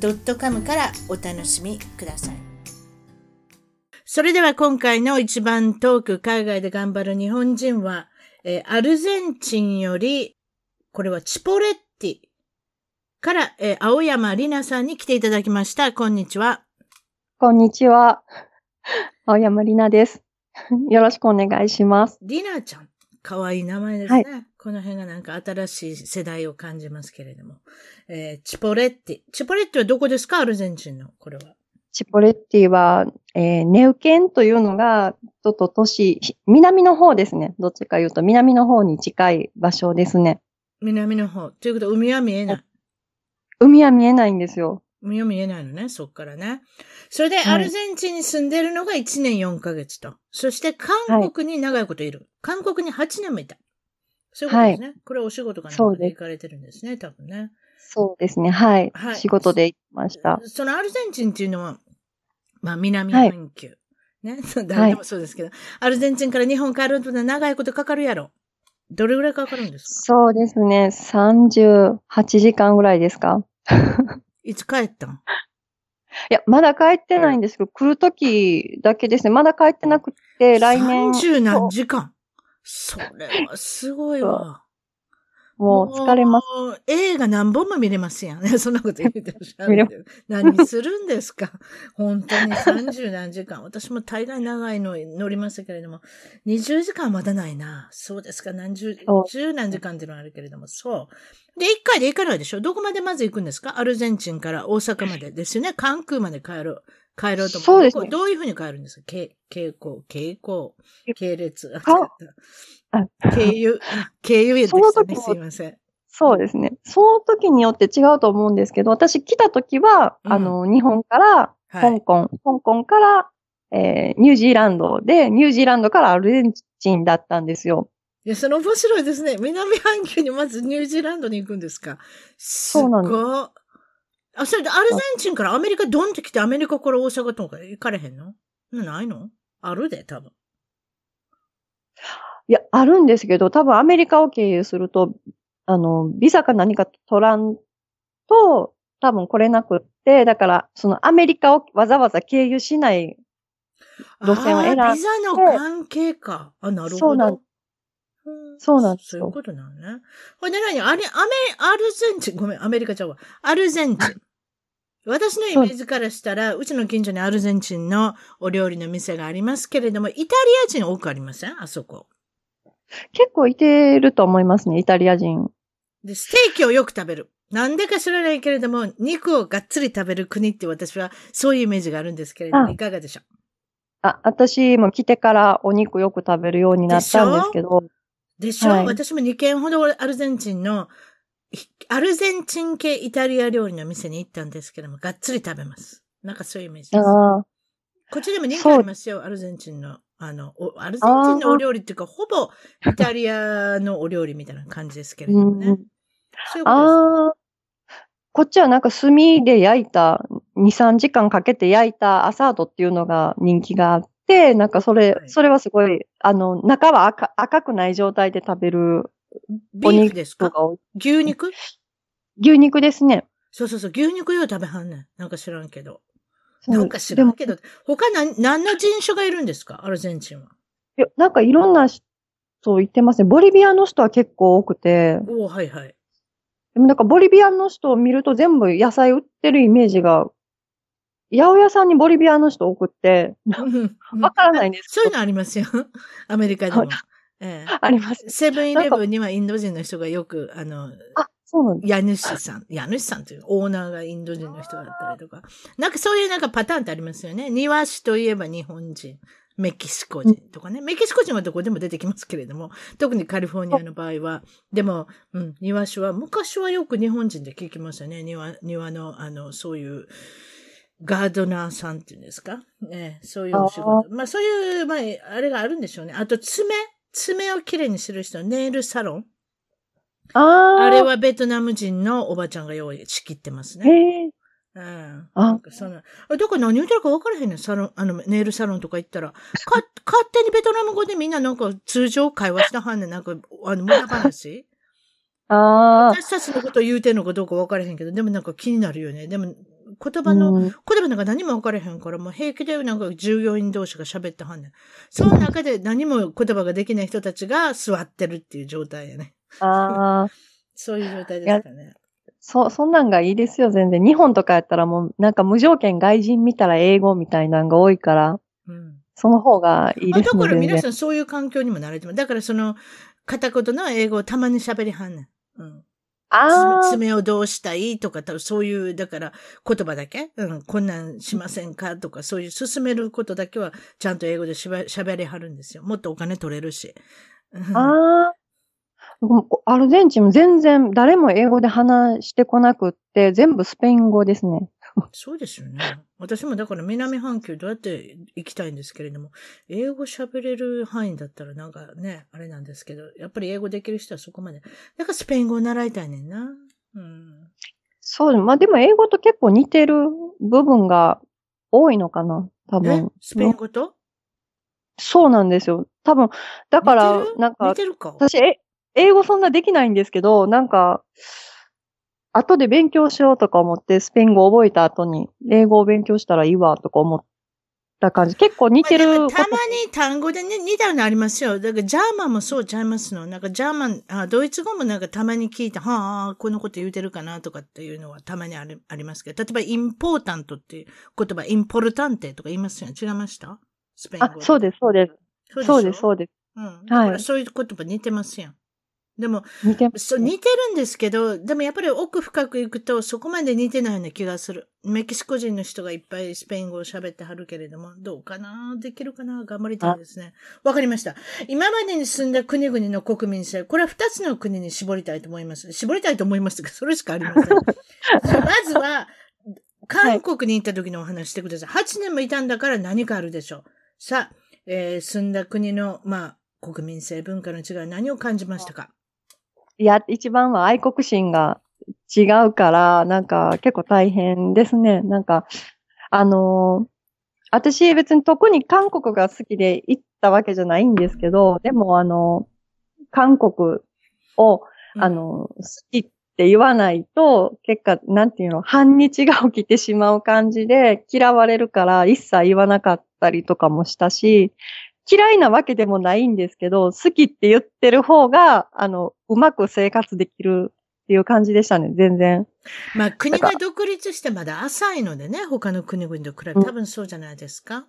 .com からお楽しみください。それでは今回の一番トーク海外で頑張る日本人は、えーアルゼンチンより、これはチポレッティから、えー青山里奈さんに来ていただきました。こんにちは。こんにちは。青山里奈です。よろしくお願いします。リナちゃん。かわいい名前ですね。はこの辺がなんか新しい世代を感じますけれども。えーチポレッティ。チポレッティはどこですか？アルゼンチンの。これは。チポレッティは、えーネウケンというのが、ちょっと都市、南の方ですね。どっちか言うと南の方に近い場所ですね。南の方。ということは海は見えない。海は見えないんですよ。海は見えないのね、そっからね。それで、はいアルゼンチンに住んでるのが1年4ヶ月と。そして、韓国に長いこといる。韓国に8年もいた。そういうことですね。これはお仕事かなんかで行かれてるんですね、多分ね。そうですね。はい。はい仕事で行きました。そのアルゼンチンっていうのは、まあ、南半球。ね？誰でもそうですけど、アルゼンチンから日本帰ると長いことかかるやろ。どれぐらいかかるんですか？そうですね。38時間ぐらいですか？いつ帰ったん？いや、まだ帰ってないんですけど、来るときだけですね。まだ帰ってなくて、来年。30何時間。それはすごいわ。もう疲れます。映画何本も見れますやん。そんなこと言ってらっしゃる。何するんですか？本当に30何時間。私も大概長いの乗りましたけれども、20時間はまだないな。そうですか。何十、十何時間っていうのはあるけれども、そう。で、一回で行かないでしょ？どこまでまず行くんですか？アルゼンチンから大阪までですよね。関空まで帰ろう。帰ろうと思そうですねどういうふうに帰るんですか？傾傾向、傾向、系列。あ、経由、あ経由でしたね。すいません。そうですね。その時によって違うと思うんですけど、私来た時は、うんあの、日本からはい。香港、香港から、えーニュージーランドで、ニュージーランドからアルゼンチンだったんですよ。いや、その面白いですね。南半球にまずニュージーランドに行くんですか？すそうなんです。あ、それでアルゼンチンからアメリカドンって来てアメリカから大阪とか行かれへんの？ないの？あるで、多分。いや、あるんですけど、多分アメリカを経由すると、あの、ビザか何か取らんと、多分来れなくって、だから、そのアメリカをわざわざ経由しない路線を選んでビザの関係か。あ、なるほど。そうなんうんそうなんですよそういうことなのね。ほんで何？あれ、アメ、アルゼンチン、ごめん、アメリカちゃうわ。アルゼンチン。私のイメージからしたら、うちの近所にアルゼンチンのお料理の店がありますけれども、イタリア人多くありません？あそこ。結構いてると思いますね、イタリア人。で、ステーキをよく食べる。なんでか知らないけれども、肉をがっつり食べる国って私はそういうイメージがあるんですけれども、あいかがでしょう？あ、私も来てからお肉よく食べるようになったんですけど、でしょ、はい私も2軒ほどアルゼンチンの、ひアルゼンチン系イタリア料理の店に行ったんですけども、がっつり食べます。なんかそういうイメージです。ああ、こっちでも人気ありますよ、アルゼンチンの。あの、おアルゼンチンのお料理っていうか、ほぼイタリアのお料理みたいな感じですけれどもね。うんそういうことああ、こっちはなんか炭で焼いた、2、3時間かけて焼いたアサードっていうのが人気があって、なんかそれ、はいそれはすごい、あの、中は赤赤くない状態で食べるビーフですか？牛肉？牛肉ですね。そうそうそう、牛肉よう食べはんねん。なんか知らんけど。なんか知らんけど。他何、何の人種がいるんですか？アルゼンチンは。いやなんかいろんな人言ってますね。ボリビアの人は結構多くて、おおはいはい。でもなんかボリビアの人を見ると全部野菜売ってるイメージが、八百屋さんにボリビアの人多くって、わからないんですそういうのありますよ。アメリカでもはい。えありますえ。。セブンイレブンにはインド人の人がよく、あの、あ、そうなんです。家主さん、家主さんというオーナーがインド人の人だったりとか。なんかそういうなんかパターンってありますよね。庭師といえば日本人。メキシコ人とかね。メキシコ人はどこでも出てきますけれども、特にカリフォルニアの場合は。でも、うん、庭師は、昔はよく日本人で聞きましたね。庭、庭の、あの、そういう、ガードナーさんっていうんですか？ね、そういうお仕事。まあそういう、まあ、あれがあるんでしょうね。あと爪爪をきれいにする人、ネイルサロンああ。あれはベトナム人のおばちゃんが用意仕切ってますね。うん。あその、あだから何言ってるか分からへんねん。サロン、あの、ネイルサロンとか行ったら。か、勝手にベトナム語でみんななんか通常会話したはんねん。なんか、あの、無駄話ああ。私たちのことを言うてんのかどうか分からへんけど、でもなんか気になるよね。でも、言葉の、うん言葉なんか何も分からへんから、もう平気でなんか従業員同士が喋ってはんねん。その中で何も言葉ができない人たちが座ってるっていう状態やね。ああ。そういう状態ですかね。そ、そんなんがいいですよ、全然。日本とかやったらもう、なんか無条件外人見たら英語みたいなのが多いから、うん。その方がいいですね。全然から皆さんそういう環境にも慣れてます。だからその、片言の英語をたまに喋りはんねん。うん。ああ。爪をどうしたいとか、多分そういう、だから言葉だけ、うん、こんなんしませんか？とか、そういう進めることだけは、ちゃんと英語でしゃべ喋りはるんですよ。もっとお金取れるし。うんああ。僕アルゼンチンも全然誰も英語で話してこなくって、全部スペイン語ですね。そうですよね。私もだから南半球どうやって行きたいんですけれども、英語喋れる範囲だったらなんかね、あれなんですけど、やっぱり英語できる人はそこまで。だからスペイン語を習いたいねんな。うん。そう、まあでも英語と結構似てる部分が多いのかな多え？分。スペイン語と？そうなんですよ。多分、だからなんかか？私、え、英語そんなできないんですけど、なんか、後で勉強しようとか思って、スペイン語を覚えた後に、英語を勉強したらいいわ、とか思った感じ。結構似てる。まあたまに単語でね、似たようなのありますよ。だからジャーマンもそうちゃいますの。なんかジャーマン、あドイツ語もなんかたまに聞いて、はあ、このこと言うてるかなとかっていうのはたまにあるありますけど、例えばインポータントっていう言葉、インポルタンテとか言いますよね。違いました？スペイン語。あ、そうです、そうです。すそうです、そうです。うん。だからそういう言葉似てますやん。でも。そう、似てるんですけど、でもやっぱり奥深く行くとそこまで似てないような気がする。メキシコ人の人がいっぱいスペイン語を喋ってはるけれども、どうかなできるかな頑張りたいですね。わかりました。今までに住んだ国々の国民性、これは二つの国に絞りたいと思います。絞りたいと思いますが、それしかありません。まずは、韓国に行った時のお話してください。8年もいたんだから何かあるでしょう。さあ、えー住んだ国の、まあ、国民性、文化の違い、何を感じましたか？いや、一番は愛国心が違うから、なんか結構大変ですね。なんか、あのー私別に特に韓国が好きで行ったわけじゃないんですけど、でもあの、韓国を、あ、の、好きって言わないと、結果、なんていうの、反日が起きてしまう感じで、嫌われるから一切言わなかったりとかもしたし、嫌いなわけでもないんですけど、好きって言ってる方が、あの、うまく生活できるっていう感じでしたね、全然。まあ、国が独立してまだ浅いのでね、他の国々と比べうん。多分そうじゃないですか。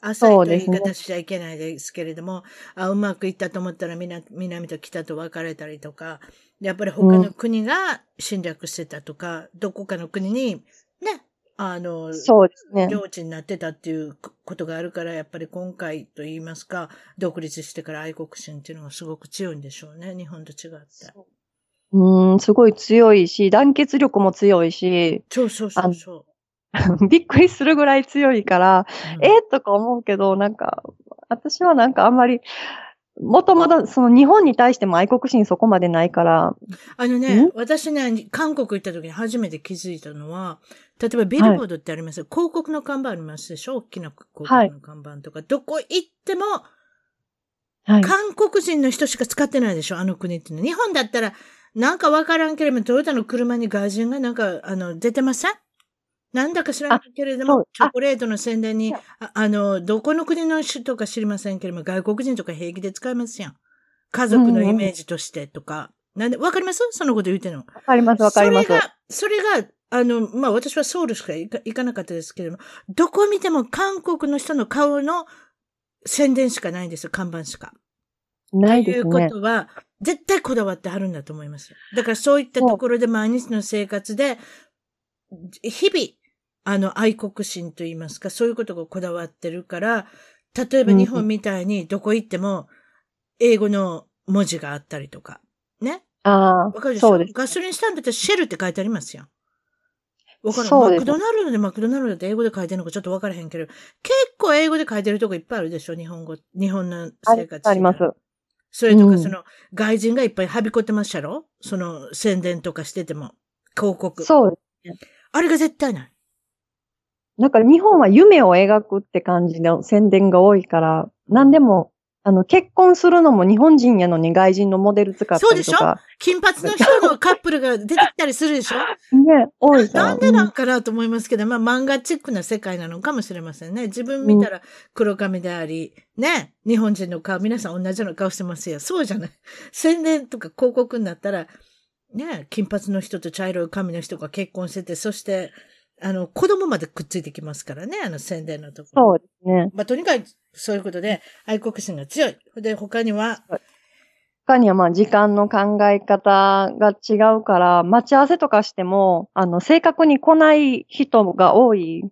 浅いというそうですね言い方しちゃいけないですけれども、あうまくいったと思ったら南南と北と分かれたりとか、やっぱり他の国が侵略してたとか、どこかの国にね、あの、そうですね。領地になってたっていうことがあるから、やっぱり今回と言いますか、独立してから愛国心っていうのがすごく強いんでしょうね、日本と違って。うーん、すごい強いし、団結力も強いし、そうそうそうそ びっくりするぐらい強いから、う。うんえーとか思うけど、なんか、私はなんかあんまり、もともとその日本に対しても愛国心そこまでないから、あのねん、私ね、韓国行った時に初めて気づいたのは、例えばビルボードってあります？よ、広告の看板ありますでしょ？大きな広告の看板とか。どこ行っても、はい。韓国人の人しか使ってないでしょ？あの国ってのは。日本だったら、なんかわからんけれども、トヨタの車に外人がなんか、あの、出てません？なんだか知らないけれどもチョコレートの宣伝にああの、どこの国の人か知りませんけれども、外国人とか平気で使いますやん。家族のイメージとしてとか。なんで、わかります？そのこと言ってんの。わかります、わかりますそ。れが、それが、あの、まあ、私はソウルしか行かなかったですけれども、どこ見ても韓国の人の顔の宣伝しかないんですよ、看板しか。ないですねというこ。とは、絶対こだわってあるんだと思います。だからそういったところで毎日の生活で、日々、あの、愛国心といいますか、そういうことがこだわってるから、例えば日本みたいにどこ行っても、英語の文字があったりとか、ね？ああ、わかるでしょ？ガソリンスタンドってシェルって書いてありますよ。わからん。マクドナルドでマクドナルドって英語で書いてるのかちょっとわからへんけど、結構英語で書いてるとこいっぱいあるでしょ？日本語、日本の生活。あります。。それとうんかその、外人がいっぱいはびこってましたろ？その宣伝とかしてても。広告。そう。あれが絶対ない。なんか日本は夢を描くって感じの宣伝が多いから、何でも、あの、結婚するのも日本人やのに外人のモデル使ったそうでしょ？りとか。金髪の人のカップルが出てきたりするでしょ？ね、多いから。なんでなんかなと思いますけど、まあ漫画チックな世界なのかもしれませんね。自分見たら黒髪であり、ね、日本人の顔、皆さん同じような顔してますよ。そうじゃない。宣伝とか広告になったら、ね、金髪の人と茶色い髪の人が結婚してて、そして、あの、子供までくっついてきますからね、あの宣伝のところ。そうですね。まあ、とにかく、そういうことで、愛国心が強い。で、他には、他にはまあ時間の考え方が違うから、待ち合わせとかしても、あの、正確に来ない人が多い。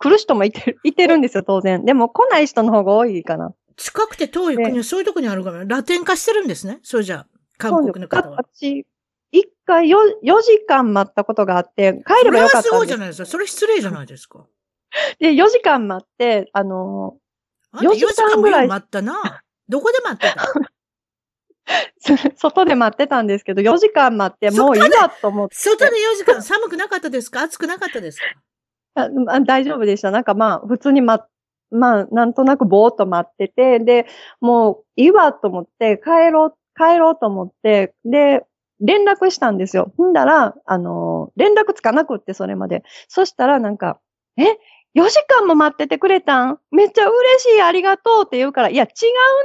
来る人もいてる、いてるんですよ、当然。でも来ない人の方が多いかな。近くて遠い国はそういうとこにあるから、ラテン化してるんですね。そうじゃあ、韓国の方は。私、一回よ4時間待ったことがあって、帰れそれはすばよかったんです。ごいじゃないですか。それ失礼じゃないですか。で、4時間待って、あの、あんた4時間ぐらい4時間も待ったな。どこで待ってた？外で待ってたんですけど、4時間待って、もういいわと思って。外で4時間寒くなかったですか？暑くなかったですか？ああ大丈夫でした。なんかまあ、普通にま、まあ、なんとなくぼーっと待ってて、で、もういいわと思って、帰ろう、帰ろうと思って、で、連絡したんですよ。んだら、あの、連絡つかなくって、それまで。そしたらなんか、え ?4 時間も待っててくれたん？めっちゃ嬉しい、ありがとうって言うから、いや、違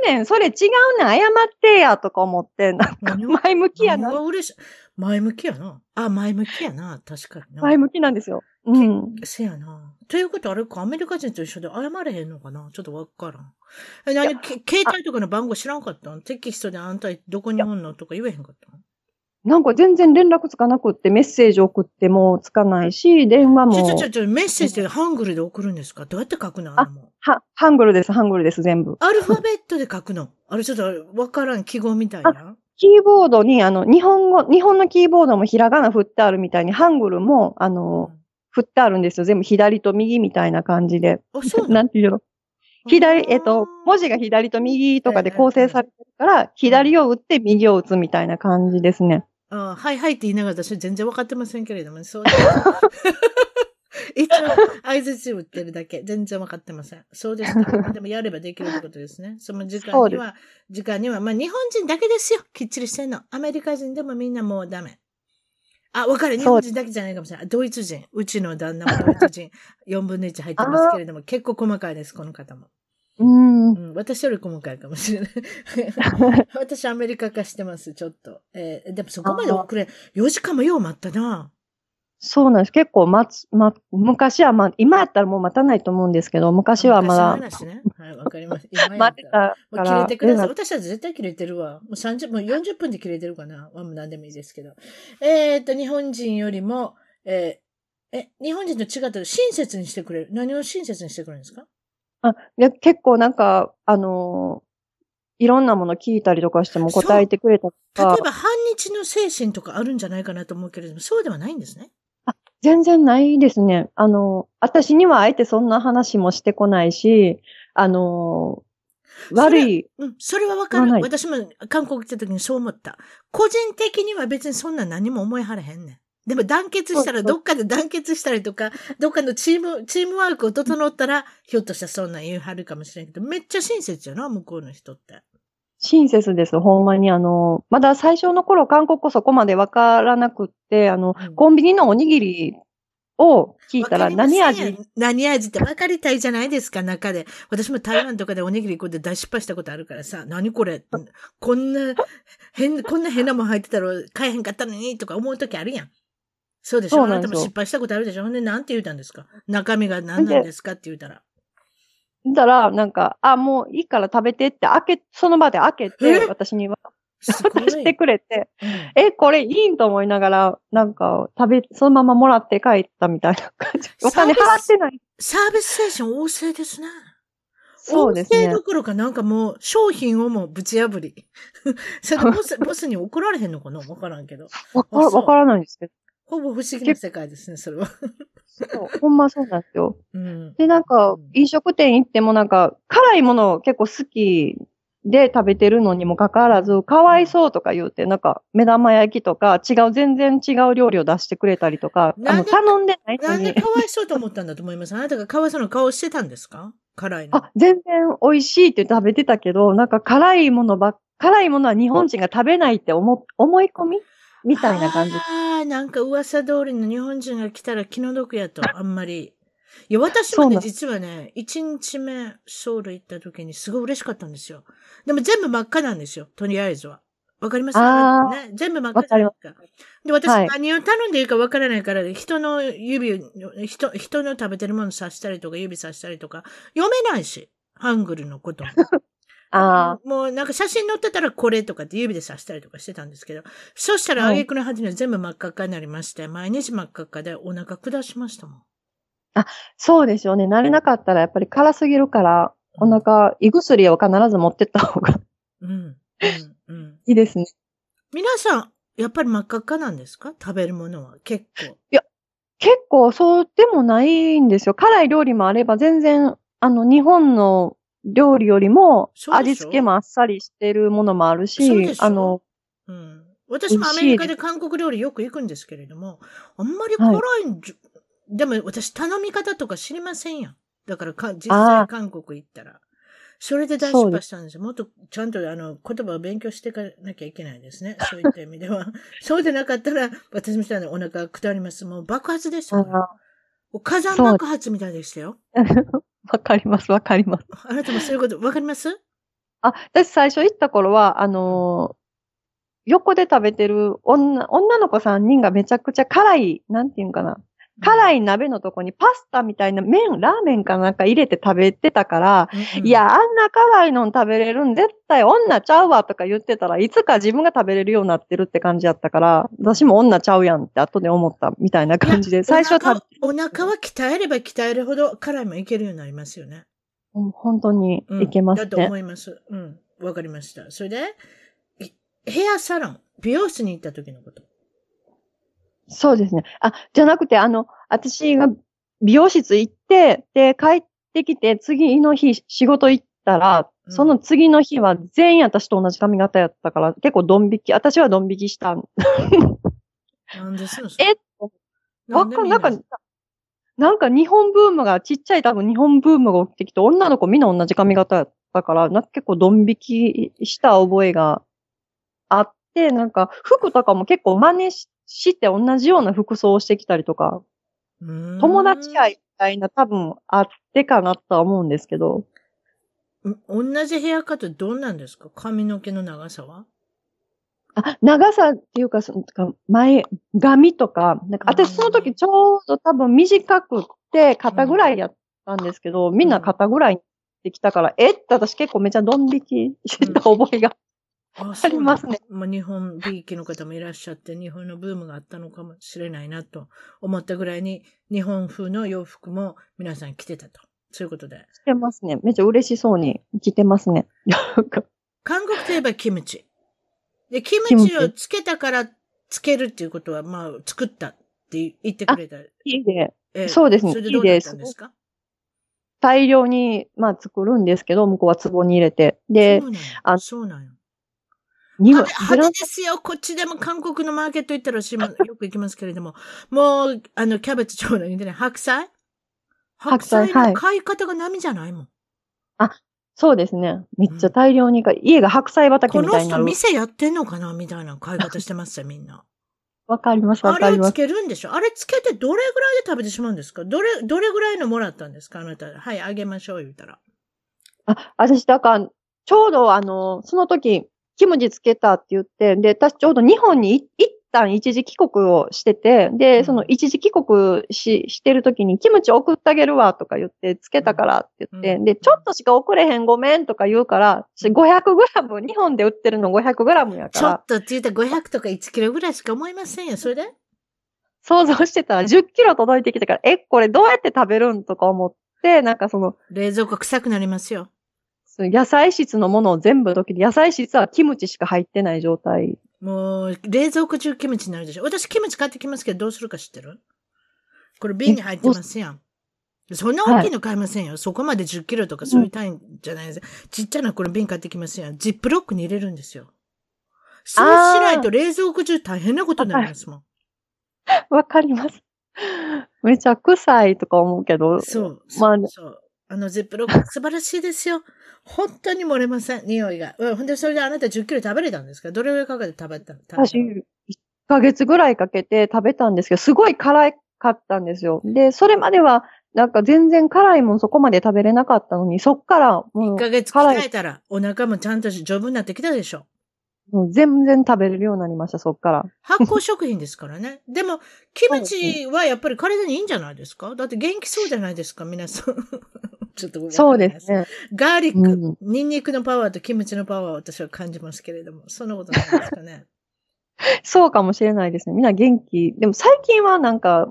うねん、それ違うねん、謝ってや、とか思って、なんか前向きやな嬉しい？前向きやな。あ、前向きやな。確かにな。前向きなんですよ。うん。せやな。ということはあれか、アメリカ人と一緒で謝れへんのかな？ちょっとわからん。え、何？け携帯とかの番号知らんかったん？テキストであんたどこにおんの？とか言えへんかったん？なんか全然連絡つかなくって、メッセージ送ってもつかないし、電話もちょ、ちょ、ちょ、ちょ、メッセージでハングルで送るんですか？どうやって書くの？あれも。は、ハングルです、ハングルです、全部。アルファベットで書くの？あれちょっとわからん記号みたいな？キーボードに、あの、日本語、日本のキーボードもひらがな振ってあるみたいに、ハングルも、あの、振ってあるんですよ。全部左と右みたいな感じで。あ、そうな んていうの左、えっと、文字が左と右とかで構成されてるから、左を打って右を打つみたいな感じですね。あはいはいって言いながら私全然わかってませんけれども、そうです。一応、合図打ってるだけ。全然わかってません。そうですか。でもやればできるってことですね。その時間には、時間には、まあ日本人だけですよ。きっちりしてんの。アメリカ人でもみんなもうダメ。あ、わかる。日本人だけじゃないかもしれない。ドイツ人。うちの旦那もドイツ人。4分の1入ってますけれども、結構細かいです、この方も。うん。うん、私より細かいかもしれない。私アメリカ化してます、ちょっと。えーでもそこまで遅れ、4時間もよう待ったな。そうなんです。結構待つ、ま、昔はま、今やったらもう待たないと思うんですけど、昔はまだ、昔の話ね。はい、わかります。今や待ってたかもう切ら。れてください。うん私は絶対切れてるわ。もう30、もう40分で切れてるかな。まあ、もう何でもいいですけど。えーっと、日本人よりも、えーえ、日本人と違ったら親切にしてくれる。何を親切にしてくれるんですかあ、いや、結構なんか、あのーいろんなもの聞いたりとかしても答えてくれたとか例え、ば、反日の精神とかあるんじゃないかなと思うけれども、そうではないんですね。全然ないですね。あの、私にはあえてそんな話もしてこないし、あのー悪い、うん、それはわかる。私も韓国来た時にそう思った。個人的には別にそんな何も思いはれへんねん。でも団結したら、どっかで団結したりとか、どっかのチーム、チームワークを整ったら、ひょっとしたらそんなん言うはるかもしれんけど、めっちゃ親切やな、向こうの人って。親切です。ほんまにあの、まだ最初の頃韓国語そこまでわからなくって、あの、うんコンビニのおにぎりを聞いたら何味？何味って分かりたいじゃないですか、中で。私も台湾とかでおにぎりこうやって大失敗したことあるからさ、何これ？こんな、変、こんな変なもん入ってたら買えへんかったのにとか思う時あるやん。そうでしょ？あなんたも失敗したことあるでしょ？ほんで、なんて言うたんですか？中身が何なんですかって言うたら。だら、なんか、あ、もういいから食べてって開け、その場で開けえ？て、私には。渡してくれて、うんえ、これいいんと思いながら、なんか、食べ、そのままもらって帰ったみたいな感じ。お金払ってない。サービス精神旺盛ですね。そうですね旺盛ど。ころかなんかもう商品をもうぶち破り。それでボス、ボスに怒られへんのかな？わからんけど。わからないんですけど。ほぼ不思議な世界ですね、それは。そう、ほんまそうなんですよ。うん。で、なんかうん、飲食店行ってもなんか、辛いもの結構好きで食べてるのにもかかわらず、かわいそうとか言うて、なんか、目玉焼きとか、違う、全然違う料理を出してくれたりとか、あの、なんで頼んでないのになんで、かわいそうと思ったんだと思います？あなたがかわいそうな顔してたんですか？辛いの。あ、全然美味しいって食べてたけど、なんか辛いものばっ、辛いものは日本人が食べないって思、思い込みみたいな感じ。ああ、なんか噂通りの日本人が来たら気の毒やと、あんまり。いや、私もね、実はね、1日目ソウル行った時にすごい嬉しかったんですよ。でも全部真っ赤なんですよ、とりあえずは。わかります？あーね、全部真っ赤じゃないですか。で、私、はい何を頼んでいいかわからないから、人の指を、人、人の食べてるものさしたりとか、指さしたりとか、読めないし、ハングルのことも。あもうなんか写真載ってたらこれとかって指で刺したりとかしてたんですけど、そしたらはい挙句の果てには全部真っ赤っかになりまして、毎日真っ赤っかでお腹下しましたもん。あ、そうでしょうね。慣れなかったらやっぱり辛すぎるから、お腹、胃薬を必ず持ってった方がうん。うん。うん。いいですね。皆さん、やっぱり真っ赤っかなんですか？食べるものは結構。結構そうでもないんですよ。辛い料理もあれば全然、あの、日本の料理よりも味付けもあっさりしてるものもあるし、あの、うん。私もアメリカで韓国料理よく行くんですけれども、あんまり辛いんじゅ、でも私頼み方とか知りませんやん。だからか、実際韓国行ったら。それで大失敗したんですよ。もっとちゃんとあの言葉を勉強していかなきゃいけないですね。そういった意味では。そうでなかったら、私みたいにお腹下ります。もう爆発でした火山爆発みたいでしたよ。わかります、わかります。あなたもそういうこと？わかります？あ、私最初行った頃は、あのー横で食べてる女、女の子3人がめちゃくちゃ辛い、なんていうんかな。辛い鍋のとこにパスタみたいな麺、ラーメンかなんか入れて食べてたから、うんうんいや、あんな辛いの食べれるん絶対女ちゃうわとか言ってたらいつか自分が食べれるようになってるって感じやったから、私も女ちゃうやんって後で思ったみたいな感じで、最初はお腹は鍛えれば鍛えるほど辛いもいけるようになりますよね。うん本当にうんいけますだとね。思います。うん。わかりました。それで、いヘアサロン、美容室に行った時のこと。そうですね。あ、じゃなくて、あの、私が美容室行って、で、帰ってきて、次の日仕事行ったら、うんその次の日は全員私と同じ髪型やったから、結構ドン引き、私はドン引きした。なんでえ？わかん、なんか、なんか日本ブームが、ちっちゃい多分日本ブームが起きてきて、女の子みんな同じ髪型やったから、なんか結構ドン引きした覚えがあって、なんか服とかも結構真似しして同じような服装をしてきたりとか、友達愛みたいな多分あってかなとは思うんですけど、うん同じヘアカットどんなんですか？髪の毛の長さは？あ、長さっていうか、そのか前、髪とか、なんか私その時ちょうど多分短くって肩ぐらいやったんですけど、みんな肩ぐらいにできたから、え？って私結構めちゃドン引きしてた覚えが。あ ありますね。まあ、日本美意気の方もいらっしゃって、日本のブームがあったのかもしれないなと思ったぐらいに、日本風の洋服も皆さん着てたと。そういうことで。してますね。めっちゃ嬉しそうに着てますね。韓国といえばキムチ。で、キムチチをつけたからつけるっていうことは、まあ、作ったって言ってくれた。いいで、ええそうですねそれでどうだったんですか？大量に、まあ作るんですけど、向こうは壺に入れて。であそうなんや。に派手派手ですよ。こっちでも韓国のマーケット行ったら私も よく行きますけれども。もう、あの、キャベツちょうだい言ってね、白菜？白菜の買い方が波じゃないもん。そうですね。めっちゃ大量にか、家が白菜畑このみたいになる。人店やってんのかなみたいな買い方してますよ、みんな。わかります、わあれをつかります。けるんでしょ？あれつけてどれぐらいで食べてしまうんですか？どれ、どれぐらいのもらったんですか？あなた。はい、あげましょう、言うたら。あ、私、だから、ちょうどあの、その時、キムチつけたって言って、で、私ちょうど日本にい一旦一時帰国をしてて、で、うん。その一時帰国し、してる時に、キムチ送ってあげるわとか言って、つけたからって言って、うん。で、ちょっとしか送れへんごめんとか言うから、私500グラム、日本で売ってるの500グラムやちょからっ、とって言ったら500とか1キロぐらいしか思いませんよ。それで？想像してたら10キロ届いてきたから、え、これどうやって食べるんとか思って、なんかその、冷蔵庫臭くなりますよ。野菜室のものを全部時で、野菜室はキムチしか入ってない状態。もう、冷蔵庫中キムチになるでしょ。私キムチ買ってきますけど、どうするか知ってる？これ瓶に入ってますやん。そんな大きいの買いませんよ。そこまで10キロとかそういう単位じゃないです。ちっちゃなこれ瓶買ってきますやん。ジップロックに入れるんですよ。そうしないと冷蔵庫中大変なことになりますもん。わかります。めちゃ臭いとか思うけど。そう。まあそうそう。あの、ジップロック素晴らしいですよ。本当に漏れません、匂いが。うん、ほんで、それであなた10キロ食べれたんですか？どれぐらいかけて食べたの？私、1ヶ月ぐらいかけて食べたんですけど、すごい辛かったんですよ。で、それまでは、なんか全然辛いもんそこまで食べれなかったのに、そっからも1うヶ月辛い鍛えたら、お腹もちゃんと丈夫になってきたでしょ？もう全然食べれるようになりました、そっから。発酵食品ですからね。でも、キムチはやっぱり体にいいんじゃないですか？だって元気そうじゃないですか、皆さん。ちょっとごめんなさいそうです。ね。ガーリック、うんニンニクのパワーとキムチのパワーを私は感じますけれども、そんなことないですかね。そうかもしれないですね。みんな元気。でも最近はなんか、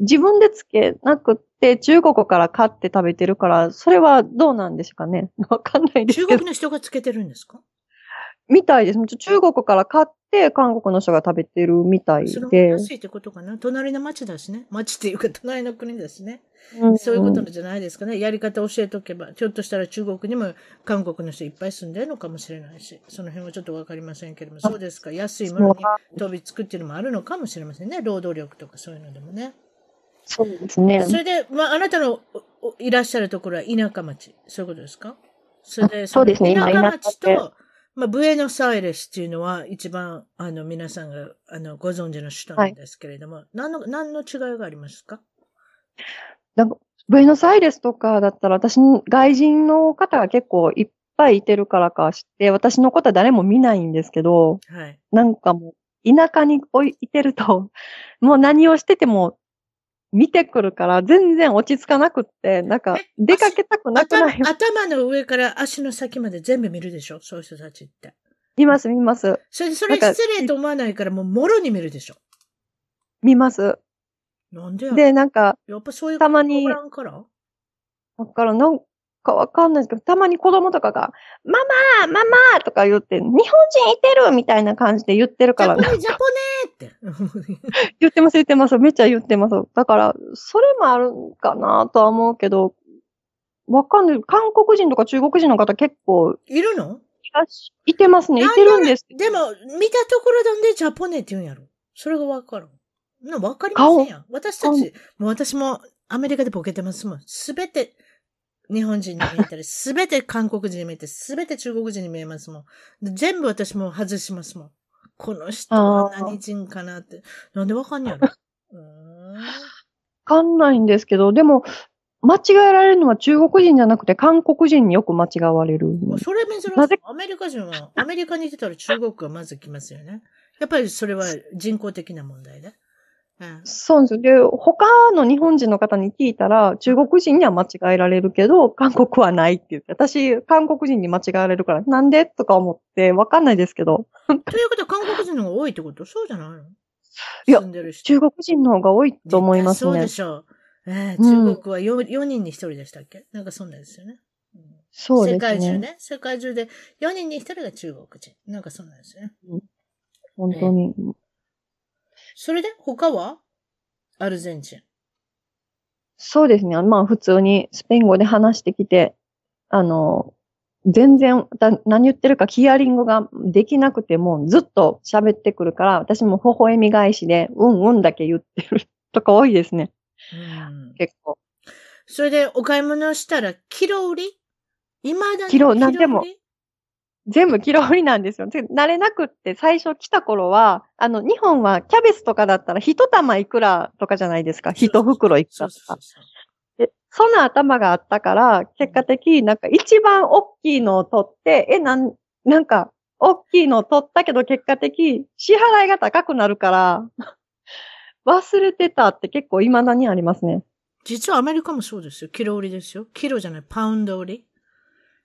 自分でつけなくって、中国から買って食べてるから、それはどうなんですかね。わかんないですけど中国。の人がつけてるんですか？みたいです。中国から買って、韓国の人が食べてるみたいその方がで。安いってことかな隣の町だしね。町っていうか隣の国だしね。うんそういうことじゃないですかね。やり方教えとけば、ひょっとしたら中国にも韓国の人いっぱい住んでるのかもしれないし、その辺はちょっとわかりませんけれども、そうですか。安いものに飛びつくっていうのもあるのかもしれませんね。労働力とかそういうのでもね。そうですね。それで、まあ、あなたのいらっしゃるところは田舎町。そういうことですか？それで、あそうですねの田舎今町と、まあ、ブエノスアイレスっていうのは一番、あの、皆さんが、あの、ご存知の首都なんですけれども、何の、何の違いがありますか？ブエノスアイレスとかだったら、私、外人の方が結構いっぱいいてるからかして、私のことは誰も見ないんですけど、はい。なんかもう、田舎に置いてると、もう何をしてても、見てくるから、全然落ち着かなくって、なんかえ、出かけたくなく頭ない？頭の上から足の先まで全部見るでしょ？そういう人たちって。見ます、見ます、それで、それ失礼と思わないから、もう、もろに見るでしょ？見ます。なんでやで、なんか、やっぱそういうたまにだからなんかわかんないですけど、たまに子供とかが、ママママとか言って、日本人いてる！みたいな感じで言ってるから。ジャポ、ネ。言ってます、言ってます。めっちゃ言ってます。だから、それもあるんかなとは思うけど、わかんない。韓国人とか中国人の方結構いるの？いてますね。いてるんです。でも、見たところなんでジャポネって言うんやろ？それがわかる。な、わかりませんやん。私たち、もう私もアメリカでボケてますもん。すべて日本人に見えたり、すべて韓国人に見えて、すべて中国人に見えますもん。で全部私も外しますもん。この人は何人かなって。なんでわかんねやろ？うーんわかんないんですけど、でも、間違えられるのは中国人じゃなくて韓国人によく間違われる。それ珍しいなぜ？アメリカ人は、アメリカにいてたら中国がまず来ますよね。やっぱりそれは人工的な問題で。うんそうなんですよ。で、他の日本人の方に聞いたら、中国人には間違えられるけど、韓国はないって言って、私、韓国人に間違えられるから、なんでとか思って、わかんないですけど、ということは韓国人の方が多いってこと？そうじゃないの？いや。中国人の方が多いと思いますねそうで。しょう。えーうん中国は 4, 4人に1人でしたっけ？なんかそんなんですよね。うんそうです世界中ね。ね。世界中で4人に1人が中国人。なんかそんなんですよね。本当に。それで？他は？アルゼンチン。そうですね。まあ、普通にスペイン語で話してきて、あの、全然だ何言ってるかヒアリングができなくてもずっと喋ってくるから、私も微笑み返しで、うんうんだけ言ってるとか多いですね。うん結構。それでお買い物したらキロ売り？今だにキロなんでも全部キロ売りなんですよ。で慣れなくって最初来た頃は、あの、日本はキャベツとかだったら一玉いくらとかじゃないですか。一袋いくらとかで、その頭があったから、結果的になんか一番大きいのを取って、え、なん、なんか、大きいのを取ったけど結果的、支払いが高くなるから、忘れてたって結構未だにありますね。実はアメリカもそうですよ。キロ売りですよ。キロじゃない、パウンド売り。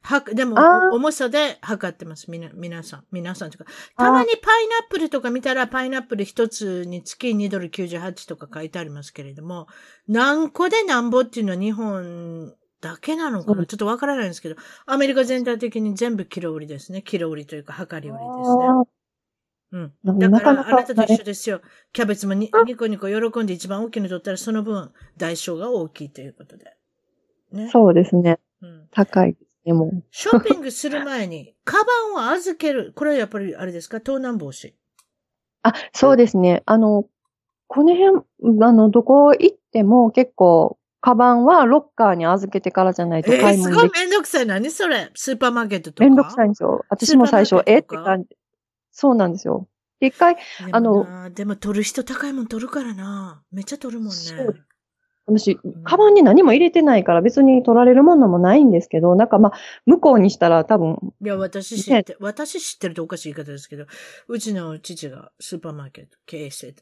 はでも重さで測ってます。みな、皆さん。皆さんとか。たまにパイナップルとか見たら、パイナップル一つにつき2ドル98とか書いてありますけれども、何個で何ぼっていうのは日本だけなのかな？ちょっとわからないんですけど、アメリカ全体的に全部キロ売りですね。キロ売りというか、量り売りですね。うん。だから、あなたと一緒ですよ。キャベツもニコニコ喜んで一番大きいの取ったら、その分、代償が大きいということで。ね。そうですね。うん、高いね、もう。ショッピングする前に、カバンを預ける。これはやっぱり、あれですか？盗難防止。あ、そうですね。あの、この辺、あの、どこ行っても結構、カバンはロッカーに預けてからじゃないと買い物でき、えー、すごいめんどくさい。何それ？スーパーマーケットとか？めんどくさいんですよ。私も最初、えって感じ。そうなんですよ。一回、あの。でも取る人高いもん取るからな。めっちゃ取るもんね。私、カバンに何も入れてないから別に取られるものもないんですけど、なんかまあ、向こうにしたら多分。いや、私知って、ね、私知ってるとおかしい言い方ですけど、うちの父がスーパーマーケット経営して、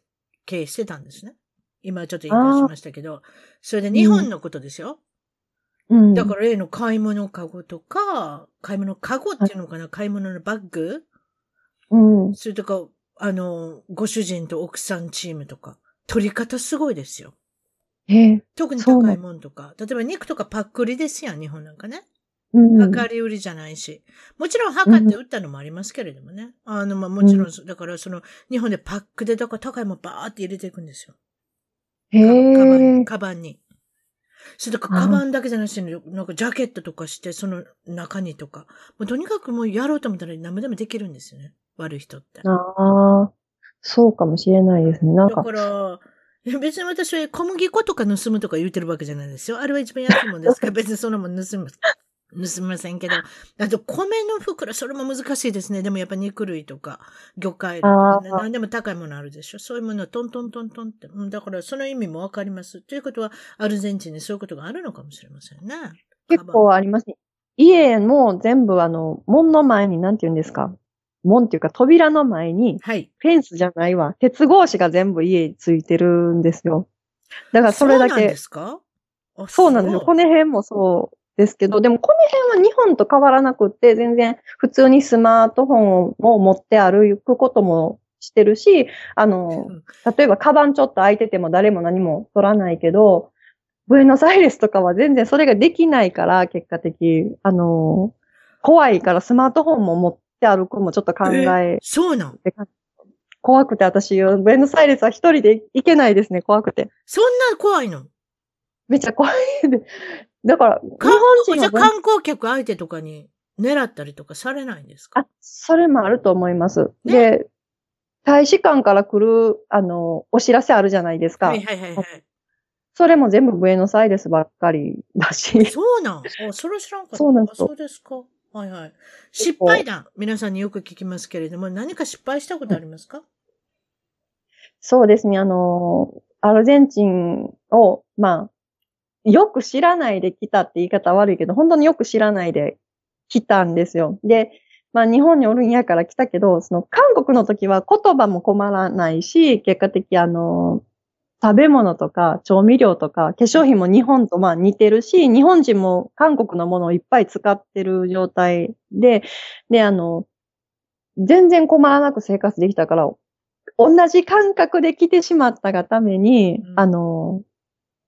経営してたんですね。今ちょっと言い出しましたけど、それで日本のことですよ。うん。だから例の買い物カゴとか、買い物カゴっていうのかな、買い物のバッグ？うん。それとか、あの、ご主人と奥さんチームとか、取り方すごいですよ。え特に高いもんとか。例えば肉とかパックリですやん、日本なんかね。うん。量り売りじゃないし。もちろん測って売ったのもありますけれどもね。うん、あの、まあ、もちろん、だからその、日本でパックで、だから高いもんバーって入れていくんですよ。へカバン、カバンに。それとか、カバンだけじゃなしに、なんかジャケットとかして、その中にとか。もうとにかくもうやろうと思ったら何でもできるんですよね。悪い人って。ああ、そうかもしれないですね。なんか。だから、別に私は小麦粉とか盗むとか言ってるわけじゃないですよ。あれは一番安いもんですから、別にそんなもん盗む。盗みませんけど。あと、米の袋、それも難しいですね。でもやっぱ肉類とか、魚介類とか、ね、何でも高いものあるでしょ。そういうものをトントントントンって。だからその意味もわかります。ということは、アルゼンチンにそういうことがあるのかもしれませんね。結構ありますね。家も全部あの、門の前になんて言うんですか？門っていうか扉の前に、はい。フェンスじゃないわ。鉄格子が全部家についてるんですよ。だからそれだけ。そうなんですか？そうなんですよ。この辺もそうですけど、でもこの辺は日本と変わらなくって、全然普通にスマートフォンを持って歩くこともしてるし、あの、例えばカバンちょっと空いてても誰も何も取らないけど、ブエノスアイレスとかは全然それができないから、結果的、あの、怖いからスマートフォンも持って歩くもちょっと考え。そうなん？怖くて私、ブエノスアイレスは一人で行けないですね、怖くて。そんな怖いの？めっちゃ怖い。だから、日本人じゃ観光客相手とかに狙ったりとかされないんですか？あ、それもあると思います。ね、で、大使館から来る、あの、お知らせあるじゃないですか。はいはいはいはい。それも全部ブエノスアイレスばっかりだし。そうなん？あ、それ知らんかった。そうなんですそうですか。はいはい。失敗談、皆さんによく聞きますけれども、何か失敗したことありますか、そうですね。あの、アルゼンチンを、まあ、よく知らないで来たって言い方悪いけど、本当によく知らないで来たんですよ。で、まあ日本におるんやから来たけど、その韓国の時は言葉も困らないし、結果的あの、食べ物とか調味料とか化粧品も日本とまあ似てるし、日本人も韓国のものをいっぱい使ってる状態で、で、あの、全然困らなく生活できたから、同じ感覚で来てしまったがために、うん、あの、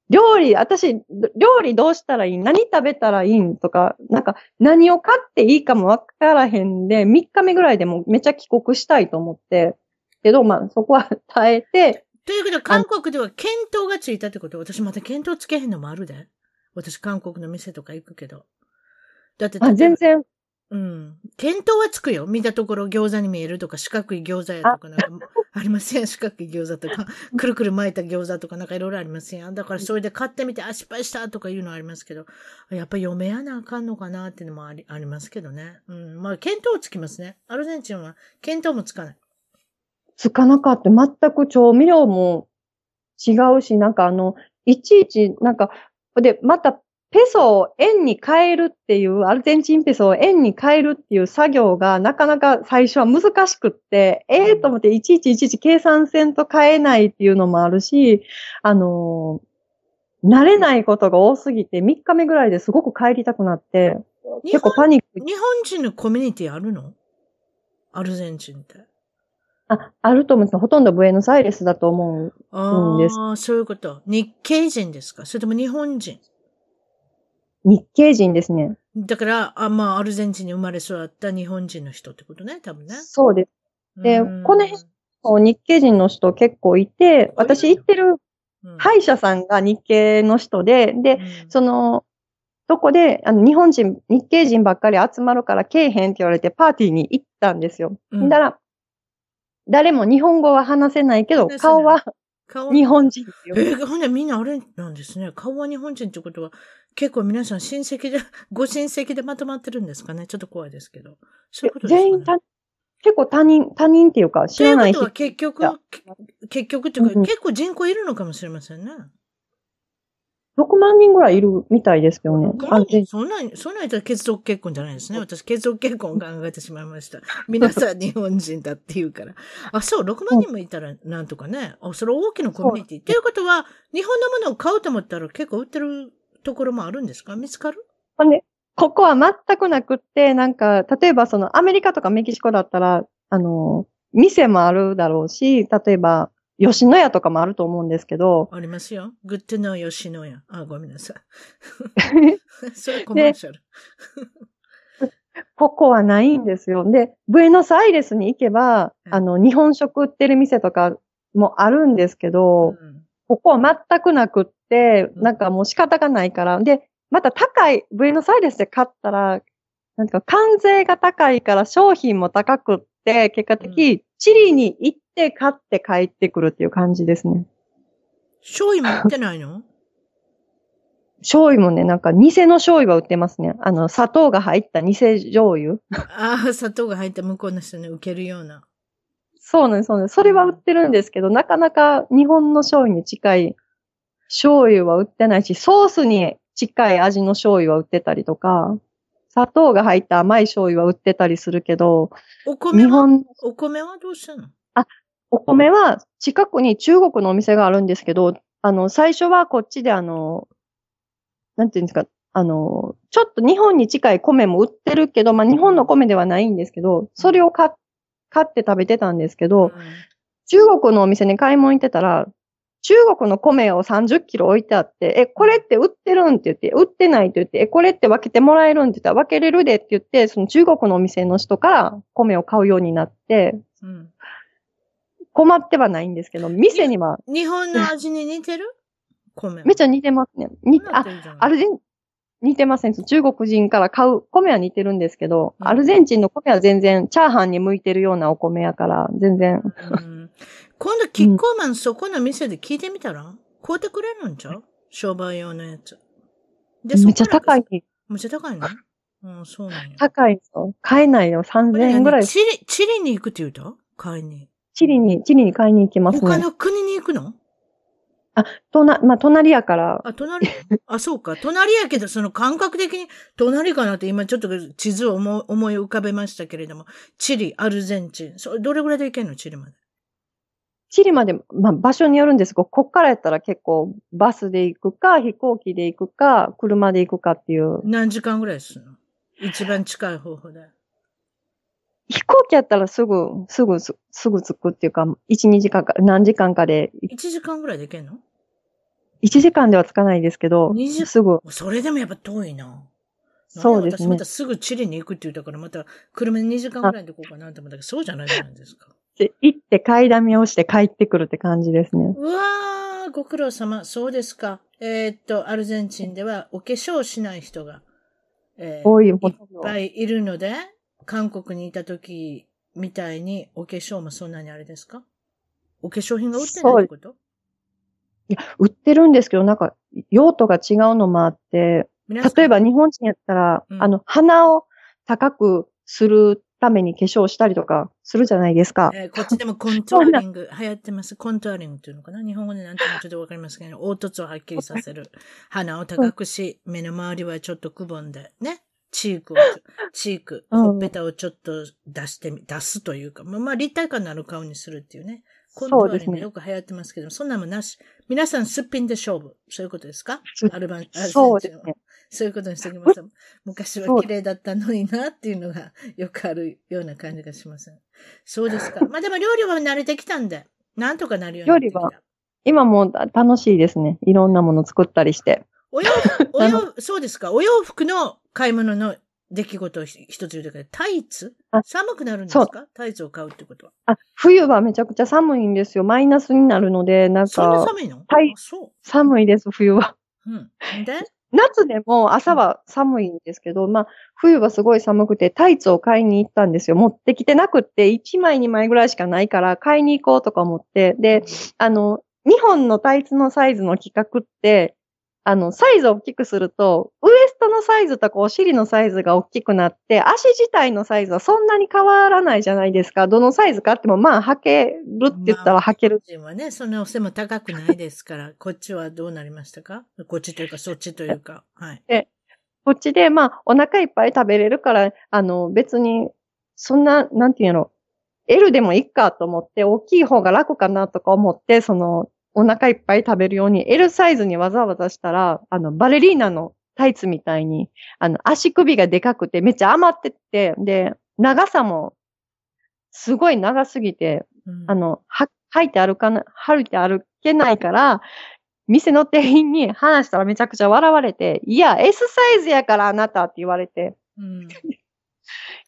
料理、私、料理どうしたらいい？何食べたらいいとか、なんか何を買っていいかもわからへんで、3日目ぐらいでもめっちゃ帰国したいと思って、けど、まあそこは耐えて。ということは、韓国では検討がついたってこと？私また検討つけへんのもあるで。私韓国の店とか行くけど。だって、あ、全然、うん。検討はつくよ。見たところ餃子に見えるとか、四角い餃子やとかなんか ありません？四角い餃子とか、くるくる巻いた餃子とかなんかいろいろありません。だからそれで買ってみて、あ、失敗したとかいうのありますけど、やっぱ読めやなあかんのかなっていうのもありありますけどね。うん。まあ、検討つきますね。アルゼンチンは検討もつかない。つかなかった。全く調味料も違うし、なんかあの、いちいち、なんか、で、またペソを円に変えるっていう、アルゼンチンペソを円に変えるっていう作業がなかなか最初は難しくって、ええー、と思っていちいちいちいち計算せんと変えないっていうのもあるし、あのー、慣れないことが多すぎて3日目ぐらいですごく帰りたくなって、結構パニック。日本人のコミュニティあるの？アルゼンチンって。あ、あると思うんですほとんどブエノスアイレスだと思うんです。ああ、そういうこと。日系人ですか？それとも日本人？日系人ですね。だから、あまあ、アルゼンチンに生まれ育った日本人の人ってことね、多分ね。そうです。でうんこの辺日系人の人結構いて、私行ってるうん歯医者さんが日系の人で、で、うんその、どこで、あの、日本人、日系人ばっかり集まるからけえへんって言われてパーティーに行ったんですよ。うんだから、誰も日本語は話せないけど、話せない顔は顔日本人ですよ。えー、ほんでみんなあれなんですね。顔は日本人ってことは、結構皆さん親戚で、ご親戚でまとまってるんですかね？ちょっと怖いですけど。そういうことですか、ね、全員他、結構他人、他人っていうか、知というらない人ことは。結局結局っていうか、うんうん結構人口いるのかもしれませんね。6万人ぐらいいるみたいですけどね。まあそんな、そんなん言ったら血族結婚じゃないですね。私、血族結婚を考えてしまいました。皆さん日本人だって言うから。あ、そう、6万人もいたらなんとかね。あ、それ大きなコミュニティ。ということは、日本のものを買おうと思ったら結構売ってるところもあるんですか見つかるほんで、ここは全くなくって、なんか、例えばそのアメリカとかメキシコだったら、あの、店もあるだろうし、例えば、吉野家とかもあると思うんですけど、ありますよ。グッドノー吉野家。あ、ごめんなさい。それコマーシャル。ここはないんですよ。で、ブエノスアイレスに行けば、うんあの、日本食売ってる店とかもあるんですけど、うんここは全くなくって、うんなんかもう仕方がないから。で、また高い、ブエノスアイレスで買ったら、なんか関税が高いから商品も高くって、結果的、チリに行って買って帰ってくるっていう感じですね。醤油も売ってないの？醤油もね、なんか偽の醤油は売ってますね。あの、砂糖が入った偽醤油。ああ、砂糖が入った向こうの人に受けるような。そうなんです、そうなんです。それは売ってるんですけど、なかなか日本の醤油に近い醤油は売ってないし、ソースに近い味の醤油は売ってたりとか、砂糖が入った甘い醤油は売ってたりするけど、お米は？日本、お米はどうしたの？お米は近くに中国のお店があるんですけど、あの、最初はこっちであの、なんていうんですか、あの、ちょっと日本に近い米も売ってるけど、まあ日本の米ではないんですけど、それを買って食べてたんですけど、中国のお店に買い物行ってたら、中国の米を30キロ置いてあって、え、これって売ってるんって言って、売ってないって言って、え、これって分けてもらえるんって言ったら、分けれるでって言って、その中国のお店の人から米を買うようになって、うん。困ってはないんですけど、店には日本の味に似てる？米は。めっちゃ似てますね。似て、あ、アルゼゼン、似てません。中国人から買う米は似てるんですけど、うんアルゼンチンの米は全然、チャーハンに向いてるようなお米やから、全然。うん今度、キッコーマンそこの店で聞いてみたら？買うてくれるんちゃう？商売用のやつ。でめっちゃ高い。。めっちゃ高いの？うん、そうなんや。高いんですよ。買えないよ。3000円ぐらい。チリ、チリに行くって言うた？買いに。チリに、チリに買いに行きますね。他の国に行くの？とな、まあ、隣やから、あ、隣？あ、そうか。隣やけど、その感覚的に隣かなって今ちょっと地図を思い思い浮かべましたけれども、チリ、アルゼンチン。それどれぐらいで行けんの？チリまで。チリまで、まあ、場所によるんですけど、こっからやったら結構、バスで行くか、飛行機で行くか、車で行くかっていう。何時間ぐらいするの？一番近い方法で。飛行機やったらすぐ、すぐ、すすぐ着くっていうか、1、2時間か、何時間かで、1時間ぐらいで行けんの？1時間では着かないですけど2時、すぐ、それでもやっぱ遠いな。そうですね私また。すぐチリに行くって言ったから、また車に2時間ぐらいで行こうかなと思ったけど、そうじゃないじゃないですか。で行って買いだめをして帰ってくるって感じですね。うわー、ご苦労様。そうですか。えーっと、アルゼンチンではお化粧しない人が、えー多いいっぱいいるので、韓国にいた時みたいにお化粧もそんなにあれですか？お化粧品が売ってないってこと？いや、売ってるんですけど、なんか、用途が違うのもあって、例えば日本人やったら、うんあの、鼻を高くするために化粧したりとかするじゃないですか。えーこっちでも コントゥアリング流行ってます。コントゥアリングっていうのかな？日本語で何ていうのかちょっとわかりますけど、凹凸をはっきりさせる。鼻を高くし、目の周りはちょっとくぼんで、ね。チークを、チーク、うんほっぺたをちょっと出してみ、出すというか、まあ、まあ、立体感のある顔にするっていうね。コントゥアリングよく流行ってますけど、そんなもんなし。皆さんすっぴんで勝負。そういうことですか？すアルバン、アルゼンチンはそうですね。そういうことにしておきました。昔は綺麗だったのになっていうのがよくあるような感じがしません。そうですか。まあでも料理は慣れてきたんで、なんとかなるようになってきた。料理今もう楽しいですね。いろんなもの作ったりして。お洋服、お洋そうですか。お洋服の買い物の出来事をひ一つ言うだけで、タイツ？あ寒くなるんですか？タイツを買うってことは。あ、冬はめちゃくちゃ寒いんですよ。マイナスになるので、なんそんなか、寒いの？はい寒いです、冬は。う。うん。で？夏でも朝は寒いんですけど、まあ、冬はすごい寒くて、タイツを買いに行ったんですよ。持ってきてなくって、1枚2枚ぐらいしかないから、買いに行こうとか思って。で、あの、日本のタイツのサイズの規格って、あの、サイズを大きくすると、ウエストのサイズとかお尻のサイズが大きくなって、足自体のサイズはそんなに変わらないじゃないですか。どのサイズ買っても、まあ、履けるって言ったら履ける。日本人はね、そんなお背も高くないですから、こっちはどうなりましたか？こっちというか、そっちというか。はい。こっちで、まあ、お腹いっぱい食べれるから、あの、別に、そんな、なんていうの、L でもいいかと思って、大きい方が楽かなとか思って、その、お腹いっぱい食べるように L サイズにわざわざしたら、あの、バレリーナのタイツみたいに、あの、足首がでかくてめっちゃ余ってって、で、長さも、すごい長すぎて、うんあの、は、履いて歩かな、歩いて歩けないから、店の店員に話したらめちゃくちゃ笑われて、いや、S サイズやからあなたって言われて、うん。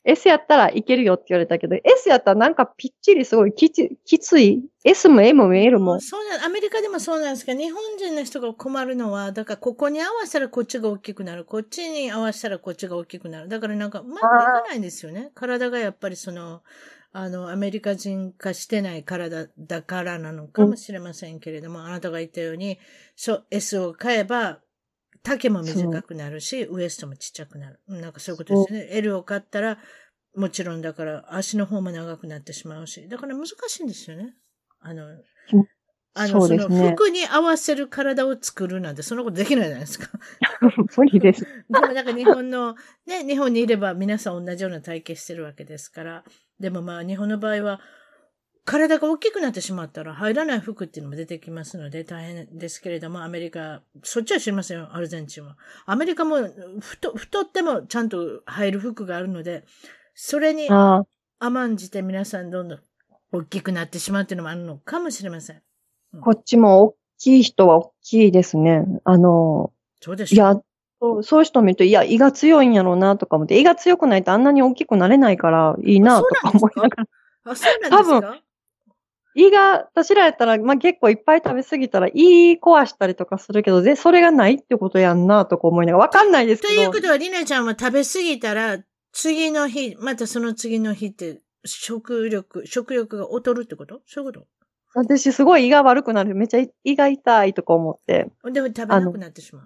S やったらいけるよって言われたけど、S やったらなんかぴっちりすごいきちきつい。S も M も L も。そうなん、アメリカでもそうなんですけど、日本人の人が困るのは、だからここに合わせたらこっちが大きくなる。こっちに合わせたらこっちが大きくなる。だからなんか、うまくいかないんですよね。体がやっぱりその、あの、アメリカ人化してない体だからなのかもしれませんけれども、あなたが言ったように、そう S を買えば、丈も短くなるし、ウエストもちっちゃくなる。うんなんかそういうことですね。L を買ったら、もちろんだから足の方も長くなってしまうし、だから難しいんですよね。あの、あの、そうその。服に合わせる体を作るなんて、そんなことできないじゃないですか。無理です。でもなんか日本の、ね、日本にいれば皆さん同じような体型してるわけですから。でもまあ日本の場合は、体が大きくなってしまったら入らない服っていうのも出てきますので大変ですけれども、アメリカ、そっちは知りませんよ、アルゼンチンは。アメリカも太太ってもちゃんと入る服があるので、それに甘んじて皆さんどんどん大きくなってしまうっていうのもあるのかもしれません。こっちも大きい人は大きいですね。あの、そうでしょいや、そうそういう人見ると、いや、胃が強いんやろうなとか思って、胃が強くないとあんなに大きくなれないからいいなとか思いながら。あ、そうなんです多か？胃が、私らやったら、まあ、結構いっぱい食べ過ぎたら胃壊したりとかするけど、で、それがないってことやんなとか思いながら、わかんないですけど。ということは、りなちゃんは食べ過ぎたら、次の日、またその次の日って、食欲、食欲が劣るってこと？そういうこ私すごい胃が悪くなる。めっちゃ胃が痛いとか思って、とでも食べなくなってしまう。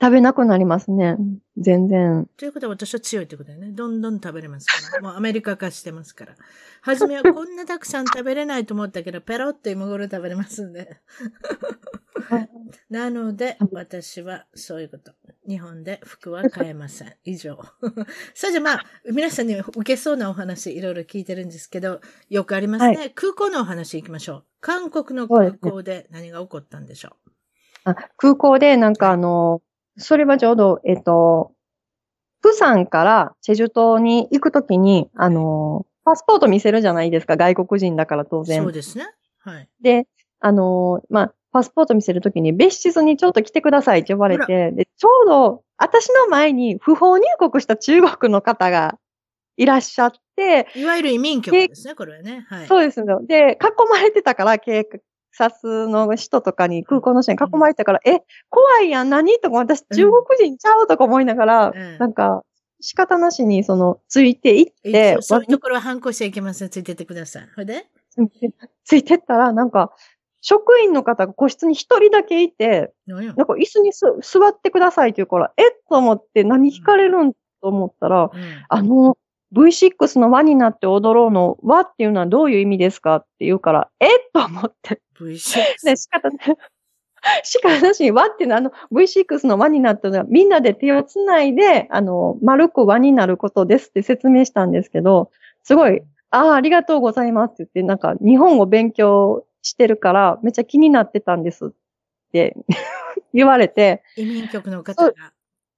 食べなくなりますね。全然。ということは私は強いってことだよね。どんどん食べれますから。もうアメリカ化してますから。はじめはこんなたくさん食べれないと思ったけど、ペロって今頃食べれますんで。なので、私はそういうこと。日本で服は買えません。以上。それじゃあまあ、皆さんに受けそうなお話いろいろ聞いてるんですけど、よくありますね。は空港のお話行きましょう。韓国の空港で何が起こったんでしょあ空港でなんかあの、それはちょうど、えっと、プサンからチェジュ島に行くときに、あの、パスポート見せるじゃないですか、外国人だから当う。然。そうですね。はい。で、あのーまあ、パスポート見せるときに別室にちょっと来てくださいって呼ばれて、で、ちょうど私の前に不法入国した中国の方がいらっしゃって、いわゆる移民局ですね、これはね。はい。そうですね。で、囲まれてたから、警察の人とかに、空港の人に囲まれてたから、え、怖いやん、何？とか私中国人ちゃう？とか思いながら、うん。なんか、仕方なしに、その、ついていってそういうところは反抗しちゃいけません。ついてってください。ほいで？ついてったら、なんか、職員の方が個室に一人だけいて、なんか椅子にす座ってくださいって言うから、えっ？と思って何聞かれるん？と思ったら、うん。あの、V6 の輪になって踊ろうの輪っていうのはどういう意味ですかって言うから、えっと思って。V6。で、仕方ない。しかなしに輪っていうのは、あの、V6 の輪になったのは、みんなで手をつないで、あの、丸く輪になることですって説明したんですけど、すごい、ああ、ありがとうございますって言って、なんか、日本語勉強してるから、めっちゃ気になってたんですって 言われて、移民局の方が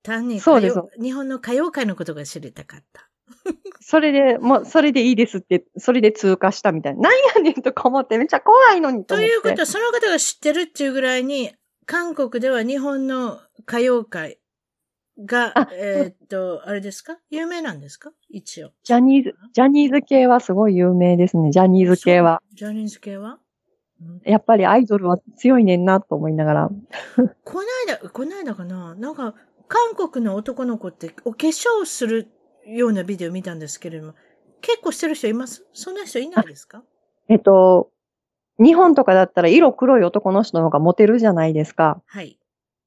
単に歌そうです謡日本の歌謡界のことが知りたかった。それで、もう、それでいいですって、それで通過したみたいな。なんやねんとか思って、めっちゃ怖いのにと思って。ということは、その方が知ってるっていうぐらいに、韓国では日本の歌謡界があ、えーっと、あれですか？有名なんですか？一応。ジャニーズ、ジャニーズ系はすごい有名ですね。ジャニーズ系は。ジャニーズ系は？うんやっぱりアイドルは強いねんなと思いながら。こないだ、こないだかな？なんか、韓国の男の子ってお化粧するようなビデオ見たんですけれども、結構してる人います？そんな人いないですか？えっと、日本とかだったら色黒い男の人の方がモテるじゃないですか。はい。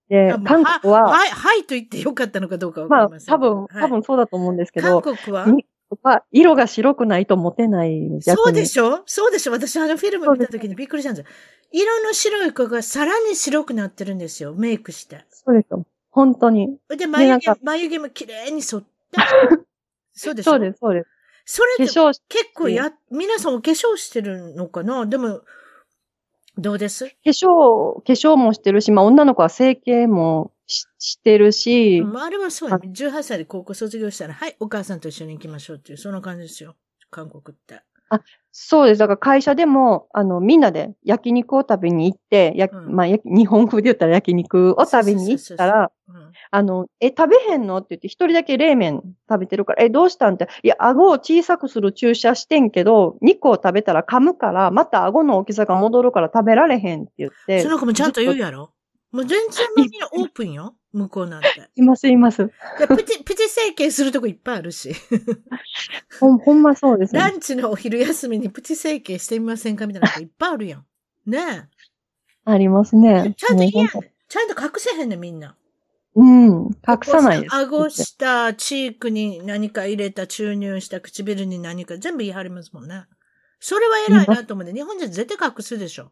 で韓国は、はい、はいと言ってよかったのかどうかわかまありませんけど。多分、多分そうだと思うんですけど、韓国は？には色が白くないとモテない。そうでょしょ？そうでしょ？私あのフィルム見た時にびっくりしたんですよ。色の白い子がさらに白くなってるんですよ。メイクして。そうですよ。本当に。で、眉毛眉毛も綺麗に剃って。そうでしょ？そうです、そうです。それって結構や、皆さんお化粧してるのかな？でも、どうです？化粧、化粧もしてるし、まあ女の子は整形もししてるし、まあ、あれはそうやね。18歳で高校卒業したら、はい、お母さんと一緒に行きましょうっていう、そんな感じですよ。韓国って。そうです。だから会社でも、あの、みんなで焼肉を食べに行って、やうんまあ、や日本風で言ったら焼肉を食べに行ったら、うん。あの、え、食べへんの？って言って、一人だけ冷麺食べてるから、え、どうしたん？って、いや、顎を小さくする注射してんけど、肉を食べたら噛むから、また顎の大きさが戻るから食べられへんって言って。その子もちゃんと言うやろもう全然みんなオープンよ。向こうなんて。います、います。でプチ、プチ整形するとこいっぱいあるし。ほん、ほんまそうですね。ランチのお昼休みにプチ整形してみませんかみたいな子いっぱいあるやん。ねありますえ。ね。ちゃんとちゃんと隠せへんねん、みんな。うん。隠さないです。顎下、チークに何か入れた、注入した唇に何か、全部言い張りますもんね。それは偉いなと思って、日本人絶対隠すでしょ。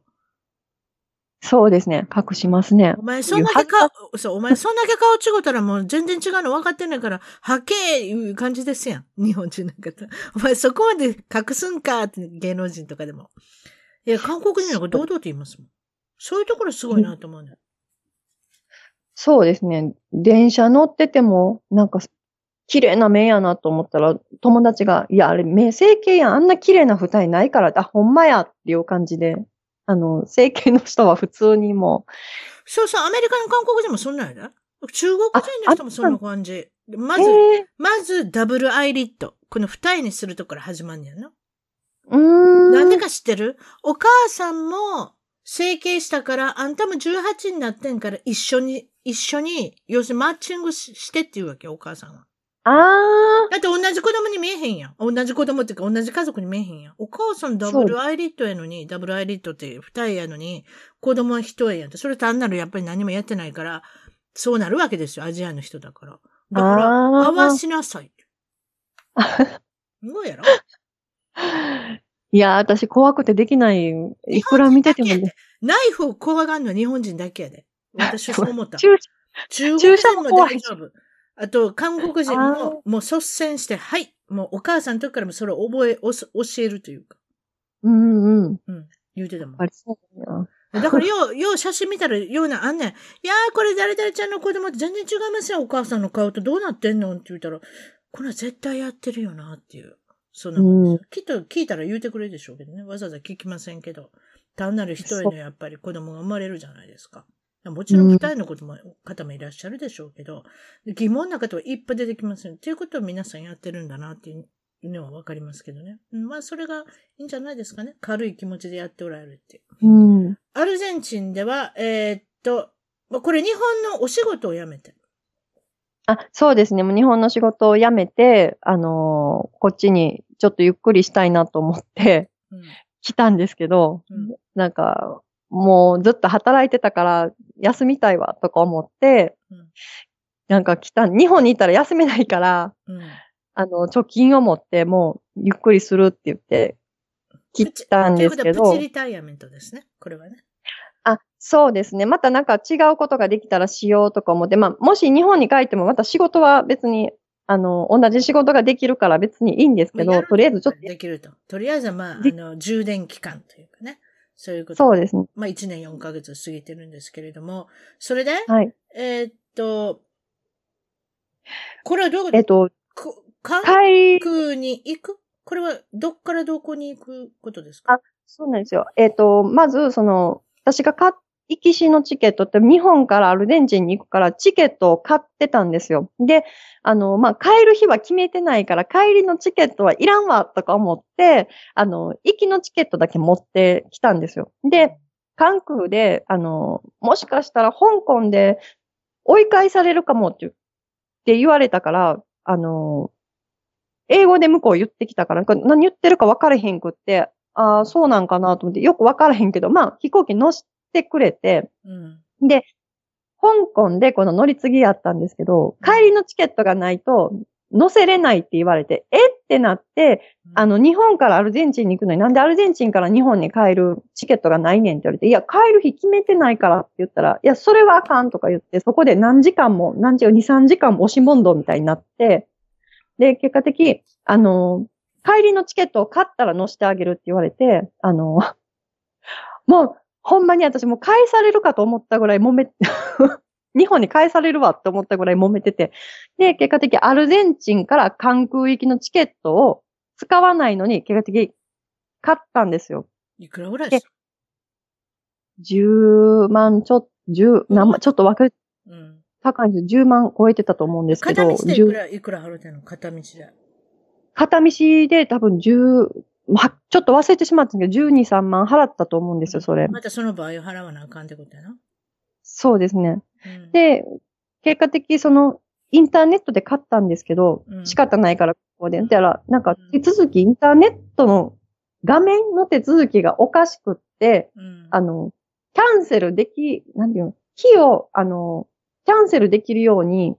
そうですね。隠しますねお。前そんだけ顔、そう、お前そんだけ顔違ったらもう全然違うの分かってんねんから、はけーいう感じですやん。日本人なんかと。お前そこまで隠すんかって芸能人とかでも。いや、韓国人なんか堂々と言いますもん。そういうところすごいなと思うね。そうですね。電車乗ってても、なんか、綺麗な目やなと思ったら、友達が、いや、あれ、目整形やん。あんな綺麗な二重ないから、あ、ほんまやっていう感じで、あの、整形の人は普通にもそうそう、アメリカの韓国人もそんなんやで。中国人の人もそんな感じ。まう、ず、ええまずダブルアイリッド。この二重にするとこから始まんねやな。うーん。なんでか知ってる？お母さんも整形したから、あんたも18になってんから一緒に、一緒に、要するにマッチングししてって言うわけよ、お母さんは。あだって同じ子供に見えへんやん。同じ子供っていうか同じ家族に見えへんやん。お母さんダブルアイリッドやのに、ダブルアイリッドって二重やのに、子供は一重やんって。それ単なるやっぱり何もやってないから、そうなるわけですよ、アジアの人だから。だから、合わしなさい。すごいやろ？あ。いや、私怖くてできない。いくら見ててもね。ナイフを怖がるのは日本人だけやで。私そう思った。注射人も大丈夫。あと、韓国人あも、もう率先して、はい、もうお母さんの時からもそれを覚え、教えるというか、うんうん。言うてたもんやっぱ。りそうだな。だから、よう、よう写真見たら、ような、あんねん。いやー、これ誰々ちゃんの子供って全然違いますよ、お母さんの顔とどうなってんのって言ったら、これは絶対やってるよな、っていう。そんなもんですよきっと聞いたら言うてくれるでしょうけどね。わざわざ聞きませんけど。単なる一人のやっぱり子供が生まれるじゃないですか。もちろん二人の子も、方もいらっしゃるでしょうけど、疑問な方はいっぱい出てきますよ。っていうことを皆さんやってるんだなっていうのはわかりますけどね。うんまあ、それがいいんじゃないですかね。軽い気持ちでやっておられるっていう。うん。アルゼンチンでは、えーっと、まあこれ日本のお仕事を辞めて。あ、そうですね。もう日本の仕事を辞めて、あのーこっちにちょっとゆっくりしたいなと思ってうん。来たんですけど、うんなんか、もうずっと働いてたから休みたいわとか思って、うんなんか来た、日本にいたら休めないから、うん。あの、貯金を持ってもうゆっくりするって言って来たんですけどプチ、リタイアメントですね。これはね。あ、そうですね。またなんか違うことができたらしようとか思って、まあ、もし日本に帰ってもまた仕事は別に、あの、同じ仕事ができるから別にいいんですけど、とりあえずちょっと、できると。とりあえずは、まあ、あでの、充電期間というかね。そういうこと。そうですね。まあ、1年4ヶ月過ぎてるんですけれども、それで、はい。えーっと、これはどうえっと、こ韓国に行く？これはどっからどこに行くことですか？あそうなんですよ。えっと、まず、その、私が買っ行きしのチケットって日本からアルゼンチンに行くからチケットを買ってたんですよ。で、あの、まあ、帰る日は決めてないから帰りのチケットはいらんわとか思って、あの、行きのチケットだけ持ってきたんですよ。で、関空で、あの、もしかしたら香港で追い返されるかもってって言われたから、あの、英語で向こう言ってきたから、何言ってるか分からへんくって、ああ、そうなんかなと思って、よく分からへんけど、まあ、飛行機乗してくれて、うん、で、香港でこの乗り継ぎやったんですけど、帰りのチケットがないと乗せれないって言われて、え？ってなって、あの、日本からアルゼンチンに行くのになんでアルゼンチンから日本に帰るチケットがないねんって言われて、いや、帰る日決めてないからって言ったら、いや、それはあかんとか言って、そこで何時間も、何時間、2、3時間も押し問答みたいになって、で、結果的、あの、帰りのチケットを買ったら乗せてあげるって言われて、あの、もう、ほんまに私もう返されるかと思ったぐらい揉め、日本に返されるわって思ったぐらい揉めてて。で、結果的アルゼンチンから関空行きのチケットを使わないのに、結果的買ったんですよ。いくらぐらいです？か ?10 万ちょっと、10、何万、ちょっと分け、うん、高いんです10万超えてたと思うんですけど。片道でいくら、いくら払うてんの？片道で。片道で多分10、ま、ちょっと忘れてしまったんですけど、12、3万払ったと思うんですよ、それ。またその場合を払わなあかんってことやな。そうですね。うん、で、結果的、その、インターネットで買ったんですけど、うん、仕方ないから、ここで。だから、なんか、手続き、インターネットの画面の手続きがおかしくって、うん、あの、キャンセルでき、なんていうの、費用、あの、キャンセルできるように、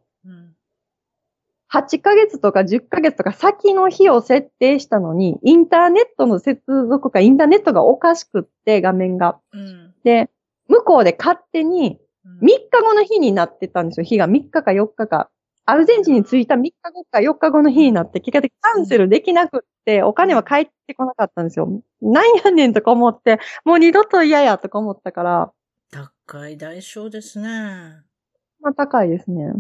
8ヶ月とか10ヶ月とか先の日を設定したのに、インターネットの接続かインターネットがおかしくって、画面が。うん、で、向こうで勝手に3日後の日になってたんですよ。日が3日か4日か。アルゼンチンに着いた3日後か4日後の日になって、結果的にキャンセルできなくって、お金は返ってこなかったんですよ。なんやねんとか思って、もう二度と嫌やとか思ったから。高い代償ですね。まあ高いですね。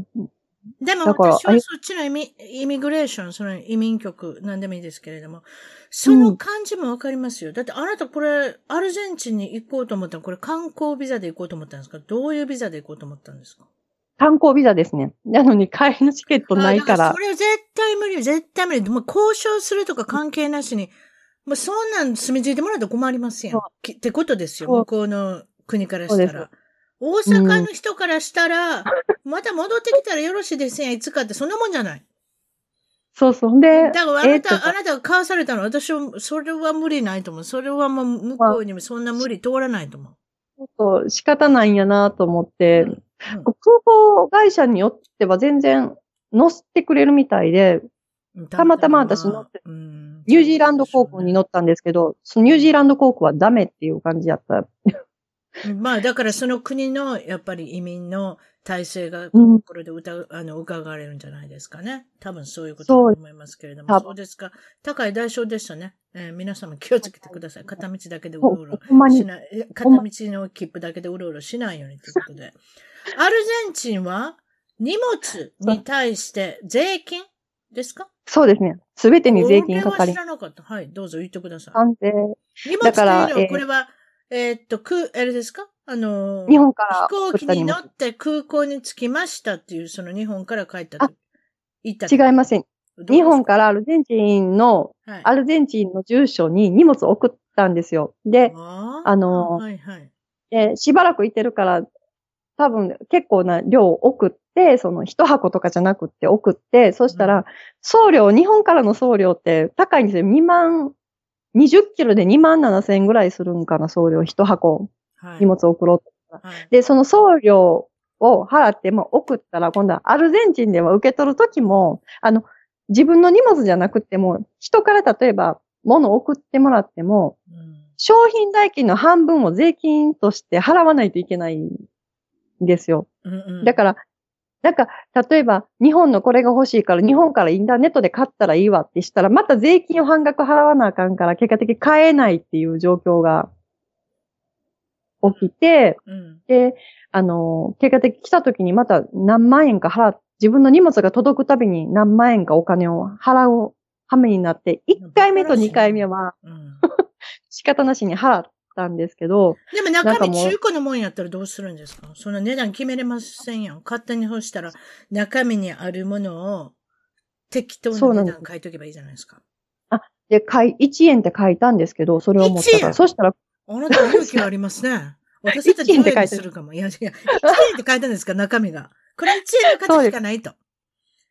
でも私はそっちのイミイミグレーション、その移民局、なんでもいいですけれども、その感じもわかりますよ。うん、だってあなたこれ、アルゼンチンに行こうと思ったら、これ観光ビザで行こうと思ったんですか？どういうビザで行こうと思ったんですか？観光ビザですね。なのに帰りのチケットないから。らそれ絶対無理、絶対無理。もう交渉するとか関係なしに、もうそんなん住み着いてもらうと困りますやん。ってことですよ。向こうの国からしたら。大阪の人からしたら、また戻ってきたらよろしいですやん、いつかってそんなもんじゃない。そうそう。で、だからあなた、えー、あなたが買わされたの、私は、それは無理ないと思う。それはもう向こうにもそんな無理通らないと思う。ちょっと仕方ないんやなと思って、うんうん、空港会社によっては全然乗せてくれるみたいで、たまたま私乗って、うん、ニュージーランド航空に乗ったんですけど、ニュージーランド航空はダメっていう感じやった。まあ、だからその国の、やっぱり移民の体制が、これで疑、うん、あの、伺われるんじゃないですかね。多分そういうことだと思いますけれども。そうですか。高い代償でしたね。えー、皆様気をつけてください。片道だけでうろうろしない。片道の切符だけでうろうろしないようにということで。アルゼンチンは荷物に対して税金ですか？そうですね。すべてに税金かかり。知らなかった。はい。どうぞ言ってください。荷物というのは、これは、えー、っと、く、あれですか？あの日本から飛行機に乗って空港に着きましたっていう、その日本から帰ったと。行った違いません。日本からアルゼンチンの、はい、アルゼンチンの住所に荷物を送ったんですよ。で、ああの、はいはい、えしばらく行ってるから、多分結構な量を送って、その一箱とかじゃなくって送って、そしたら、送料、日本からの送料って高いんですよ。2万20キロで2万7千円ぐらいするんかな、送料一箱、荷物送ろうと、はい、で、その送料を払って、も送ったら、今度はアルゼンチンでは受け取るときも、あの、自分の荷物じゃなくても、人から例えば物を送ってもらっても、うん、商品代金の半分を税金として払わないといけないんですよ。うんうん、だから、なんか、例えば、日本のこれが欲しいから、日本からインターネットで買ったらいいわってしたら、また税金を半額払わなあかんから、結果的に買えないっていう状況が起きて、うん、で、あの、結果的に来た時にまた何万円か払自分の荷物が届くたびに何万円かお金を払う羽目になって、1回目と2回目は、うん、仕方なしに払っっったんですけど、でも中身中古のもんやったらどうするんですか？そんな値段決めれませんやん。勝手に干したら中身にあるものを適当な値段書いとけばいいじゃないですか。で、かい、1円って書いたんですけど、それを持った1円？から。そしたら、あなた勇気ありますね。私たち1円って書いてるどうするかも。いやいや、1円って書いたんですか？中身が。これ1円の価値しか？ないと。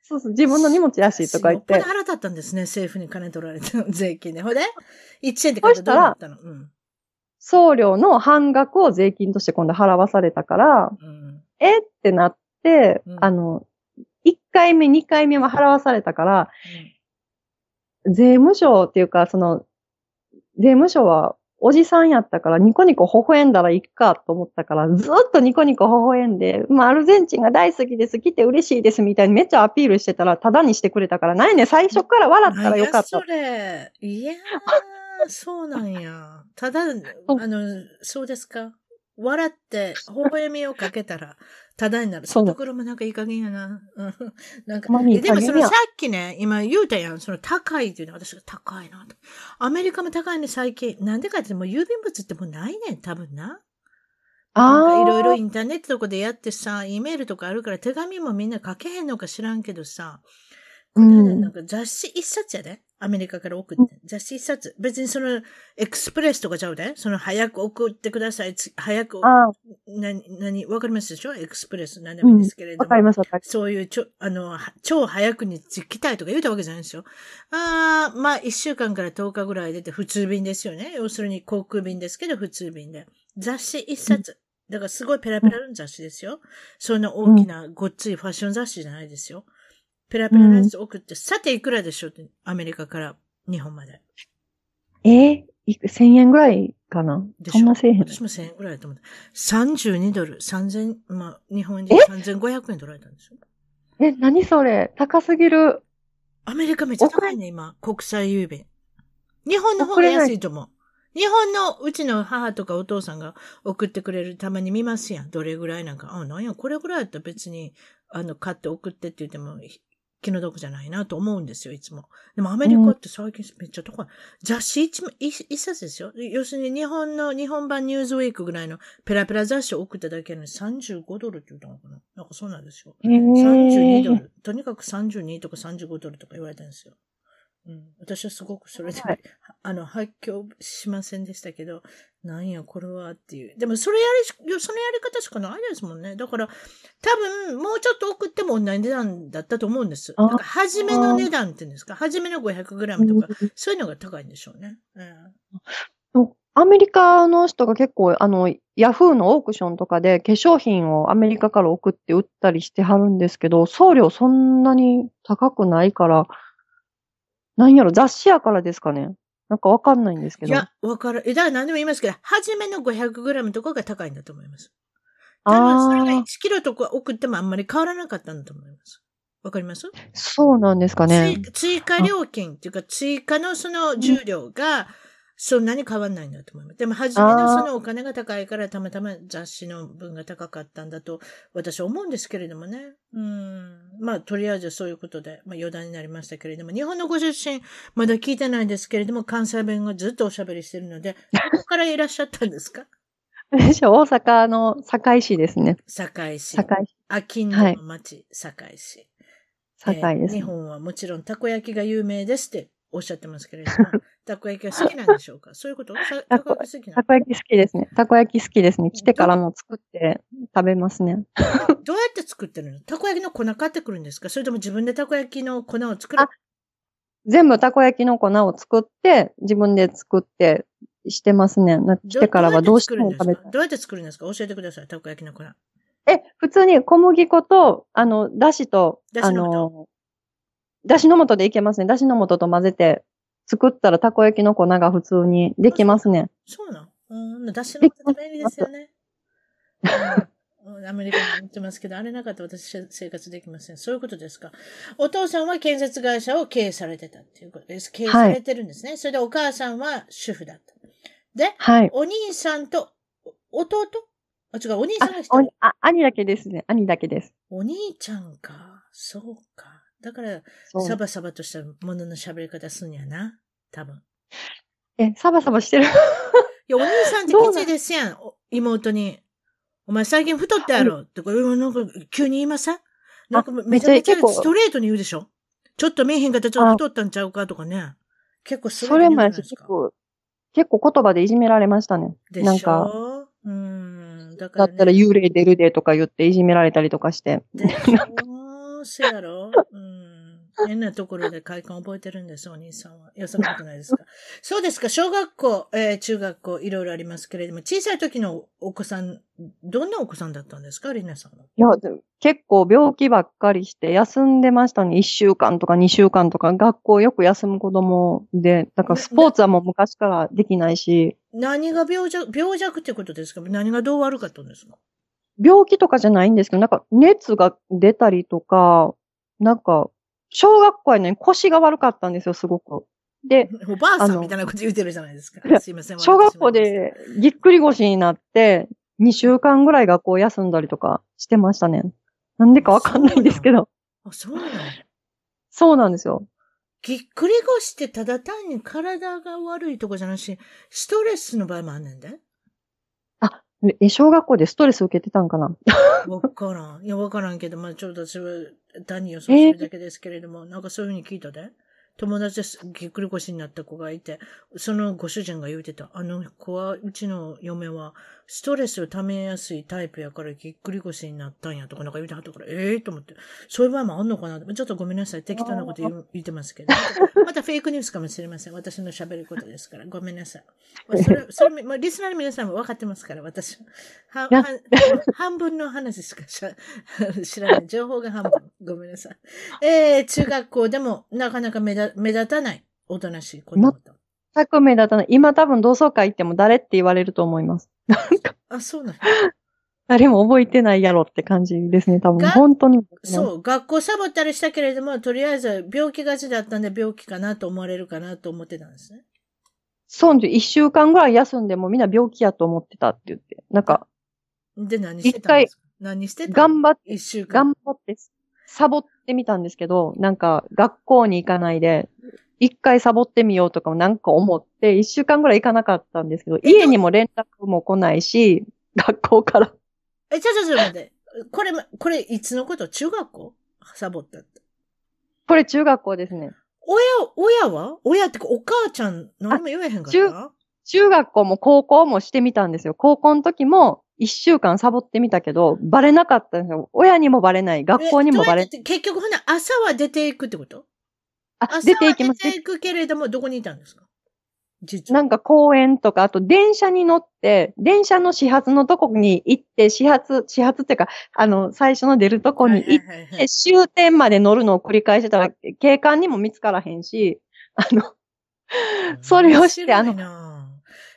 そうそう、自分の荷物やし、とか言ってよっぽど。腹立ったんですね。政府に金取られて、税金で。ほいで ?1 円って書いたらどうなったの？うん。送料の半額を税金として今度払わされたから、うん。え？ってなって、うんあの、1回目、2回目は払わされたから、税務署っていうか、その、税務署はおじさんやったからニコニコ微笑んだらいいかと思ったから、ずっとニコニコ微笑んで、まあ、アルゼンチンが大好きです、来て嬉しいですみたいにめっちゃアピールしてたら、タダにしてくれたから、ないね、最初から笑ったらよかったそ。れ。いやー、そうなんや。ただ、あの、そうですか。笑って、微笑みをかけたら、ただになる。そそうところもなんかいい加減やな。うんなんか、でもそのさっきね、今言うたやん、その高いっていうのは私が高いなと。アメリカも高いね、最近。なんでかってもう郵便物ってもうないねん、多分な。なんかいろいろインターネットとかでやってさ、E メールとかあるから手紙もみんな書けへんのか知らんけどさ、こうんなんか雑誌一冊やで。アメリカから送って。雑誌一冊。別にその、エクスプレスとかちゃうで？その、早く送ってください。つ早く、なに、なに、わかりますでしょ？エクスプレス。何でもいいんですけれども。わかります、わかります。そういうちょ、あの、は超早くに来たいとか言うたわけじゃないんですよ。ああ、まあ、1週間から10日ぐらい出て普通便ですよね。要するに航空便ですけど、普通便で。雑誌一冊。だからすごいペラペラの雑誌ですよ。そんな大きなごっついファッション雑誌じゃないですよ。ペラペラのやつ送って、さていくらでしょうって、アメリカから日本まで。えー、いく1000円ぐらいかな？でしょそんなせえへん。私も1000円ぐらいだと思った。32ドル、3000、まあ、日本円で3500円取られたんですよ。え、何それ？高すぎる。アメリカめっちゃ高いね、今。国際郵便。日本の方が安いと思う。日本のうちの母とかお父さんが送ってくれるたまに見ますやん。どれぐらいなんか。あ、なんや、これぐらいだったら別に、あの、買って送ってって言っても、ひ気の毒じゃないなと思うんですよ、いつも。でもアメリカって最近めっちゃ高い。雑誌一枚一一冊ですよ。要するに日本の、日本版ニューズウィークぐらいのペラペラ雑誌を送っただけなのに35ドルって言ったのかななんかそうなんですよ。え32ドー、ル。とにかく32とか35ドルとか言われたんですよ。うん、私はすごくそれで、はい あの、発狂しませんでしたけど、なんや、これはっていう。でも、それやりし、そのやり方しかないですもんね。だから、多分、もうちょっと送っても同じ値段だったと思うんです。あなんか、初めの値段っていうんですか？初めの 500g とか、そういうのが高いんでしょうね。うんアメリカの人が結構、あの、ヤフーのオークションとかで化粧品をアメリカから送って売ったりしてはるんですけど、送料そんなに高くないから、なんやろ、雑誌やからですかね。なんかわかんないんですけど。いや、わかる。え、だから何でも言いますけど、初めの 500g とかが高いんだと思います。多分それがああ1、キロとか送ってもあんまり変わらなかったんだと思います。わかります？そうなんですかね。追追加料金っていうか、追加のその重量が、そんなに変わんないんだと思います。でも、初めのそのお金が高いから、たまたま雑誌の分が高かったんだと、私は思うんですけれどもね。うん。まあ、とりあえずそういうことで、まあ、余談になりましたけれども、日本のご出身、まだ聞いてないんですけれども、関西弁がずっとおしゃべりしてるので、どこからいらっしゃったんですか？私は大阪の堺市ですね。堺市。堺市。秋の町、堺市。堺です、えー日本はもちろんたこ焼きが有名ですっておっしゃってますけれども、たこ焼きは好きなんでしょうか？そういうこと？さたこ焼き好きなたこ焼き好きですね。たこ焼き好きですね。来てからも作って食べますね。のどうやって作ってるの？たこ焼きの粉買ってくるんですか？それとも自分でたこ焼きの粉を作る？あ全部たこ焼きの粉を作って、自分で作ってしてますね。な来てからはどうしても食べて作るんですか？どうやって作るんですか？教えてください、たこ焼きの粉。え、普通に小麦粉と、あの、だしと、あの、だしの素でいけますね。だしの素と混ぜて、作ったらたこ焼きの粉が普通にできますね。そうなんうん、だしの素便利ですよね。うんアメリカに行ってますけど、あれなかったら私生活できません。そういうことですか？お父さんは建設会社を経営されてたっていうことです。経営されてるんですね。それでお母さんは主婦だった。で、はい。お兄さんと、お弟？あ、違う、お兄さんが一人。あ、兄だけですね。兄だけです。お兄ちゃんか。そうか。だから、サバサバとしたものの喋り方すんやな。多分。え、サバサバしてる？や、お兄さんってきついですやん。お妹に。お前最近太ったやろってこれ、なんか急に言いません？なんかめちゃめちゃストレートに言うでしょ？ちょっと見えへんかったらちょっと太ったんちゃうかとかね。結構それもやし。結構、結構言葉でいじめられましたね。でしょ？なんか、うん。だから、ね、だったら幽霊出るでとか言っていじめられたりとかして。でし ょせやろ？うん。変なところで快感覚えてるんです、お兄さんは。いや、そんなことないですか？そうですか、小学校、えー中学校、いろいろありますけれども、小さい時のお子さん、どんなお子さんだったんですか、リナさんは。いや、結構病気ばっかりして休んでましたね。1週間とか2週間とか学校よく休む子供で、だからスポーツはもう昔からできないし、何が病弱、病弱ってことですか？何がどう悪かったんですか？病気とかじゃないんですけど、なんか熱が出たりとか、なんか、小学校やのに腰が悪かったんですよ、すごく。で、おばあさんみたいなこと言ってるじゃないですかすいません。小学校でぎっくり腰になって、2週間ぐらい学校休んだりとかしてましたね。なんでかわかんないんですけど。あ、そうなのそうなんですよ。ぎっくり腰ってただ単に体が悪いとこじゃなし、ストレスの場合もあんねんで。え、小学校でストレス受けてたんかな？わからん。いや、わからんけど、まあちょっと私は単に予想するだけですけれども、なんかそういうふうに聞いたで。友達です。ぎっくり腰になった子がいて、そのご主人が言うてた。あの子は、うちの嫁は、ストレスを溜めやすいタイプやからぎっくり腰になったんやとかなんか言うてはったから、ええー、と思って。そういう場合もあんのかなちょっとごめんなさい。適当なこと言う言ってますけど。またフェイクニュースかもしれません。私の喋ることですから。ごめんなさい。それ、それ、まあ、リスナーの皆さんも分かってますから、私は。は半分の話しかしゃ 知らない。情報が半分。ごめんなさい。えー、中学校でもなかなか目立目立たない。おとなしい子供と。全く目立たない。今多分同窓会行っても誰って言われると思います。あ、そうなの？誰も覚えてないやろって感じですね、多分。が本当に。そう、学校サボったりしたけれども、とりあえず病気がちだったんで病気かなと思われるかなと思ってたんですね。そう、一週間ぐらい休んでもみんな病気やと思ってたって言って。なんか、で、何してたんですか？何してた頑張っ一週間。頑張って、サボってみたんですけど、なんか、学校に行かないで、一回サボってみようとかもなんか思って、一週間ぐらい行かなかったんですけど、家にも連絡も来ないし、学校から。え、ちょちょちょ待って。これ、これ、いつのこと？中学校？サボったって。これ中学校ですね。親、親は？親ってか、お母ちゃん、何も言えへんかっ中た中学校も高校もしてみたんですよ。高校の時も一週間サボってみたけど、バレなかったんですよ。親にもバレない、学校にもバレえどうやって結局、ほな、朝は出ていくってこと？あ、朝出ていきます。は出ていくけれども、どこにいたんですか？なんか公園とか、あと電車に乗って、電車の始発のとこに行って、始発、始発っていうか、あの、最初の出るとこに行って、終点まで乗るのを繰り返してたら、警官にも見つからへんし、あの、それをして面白いな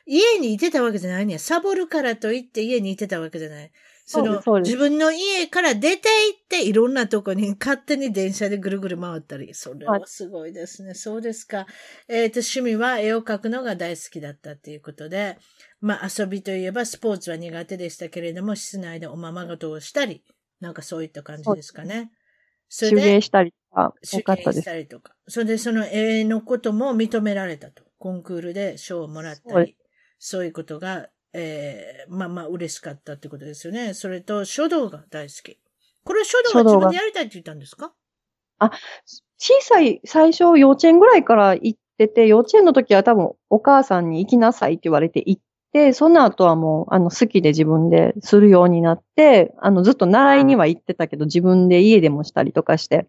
家にいてたわけじゃないねサボるからといって家にいてたわけじゃない。そのそ自分の家から出て行っていろんなとこに勝手に電車でぐるぐる回ったり。それはすごいですね。そうですか。えっ、と、趣味は絵を描くのが大好きだったっていうことで、まあ遊びといえばスポーツは苦手でしたけれども、室内でおままごとをしたり、なんかそういった感じですかね。そ手れで芸したりとか、手芸し。たりとか。それでその絵のことも認められたと。コンクールで賞をもらったり、そういうことが、えー、まあまあ嬉しかったってことですよね。それと書道が大好き。これ書道は自分でやりたいって言ったんですか？小さい、最初幼稚園ぐらいから行ってて、幼稚園の時は多分お母さんに行きなさいって言われて行って、その後はもう、あの、好きで自分でするようになって、あの、ずっと習いには行ってたけど、自分で家でもしたりとかして、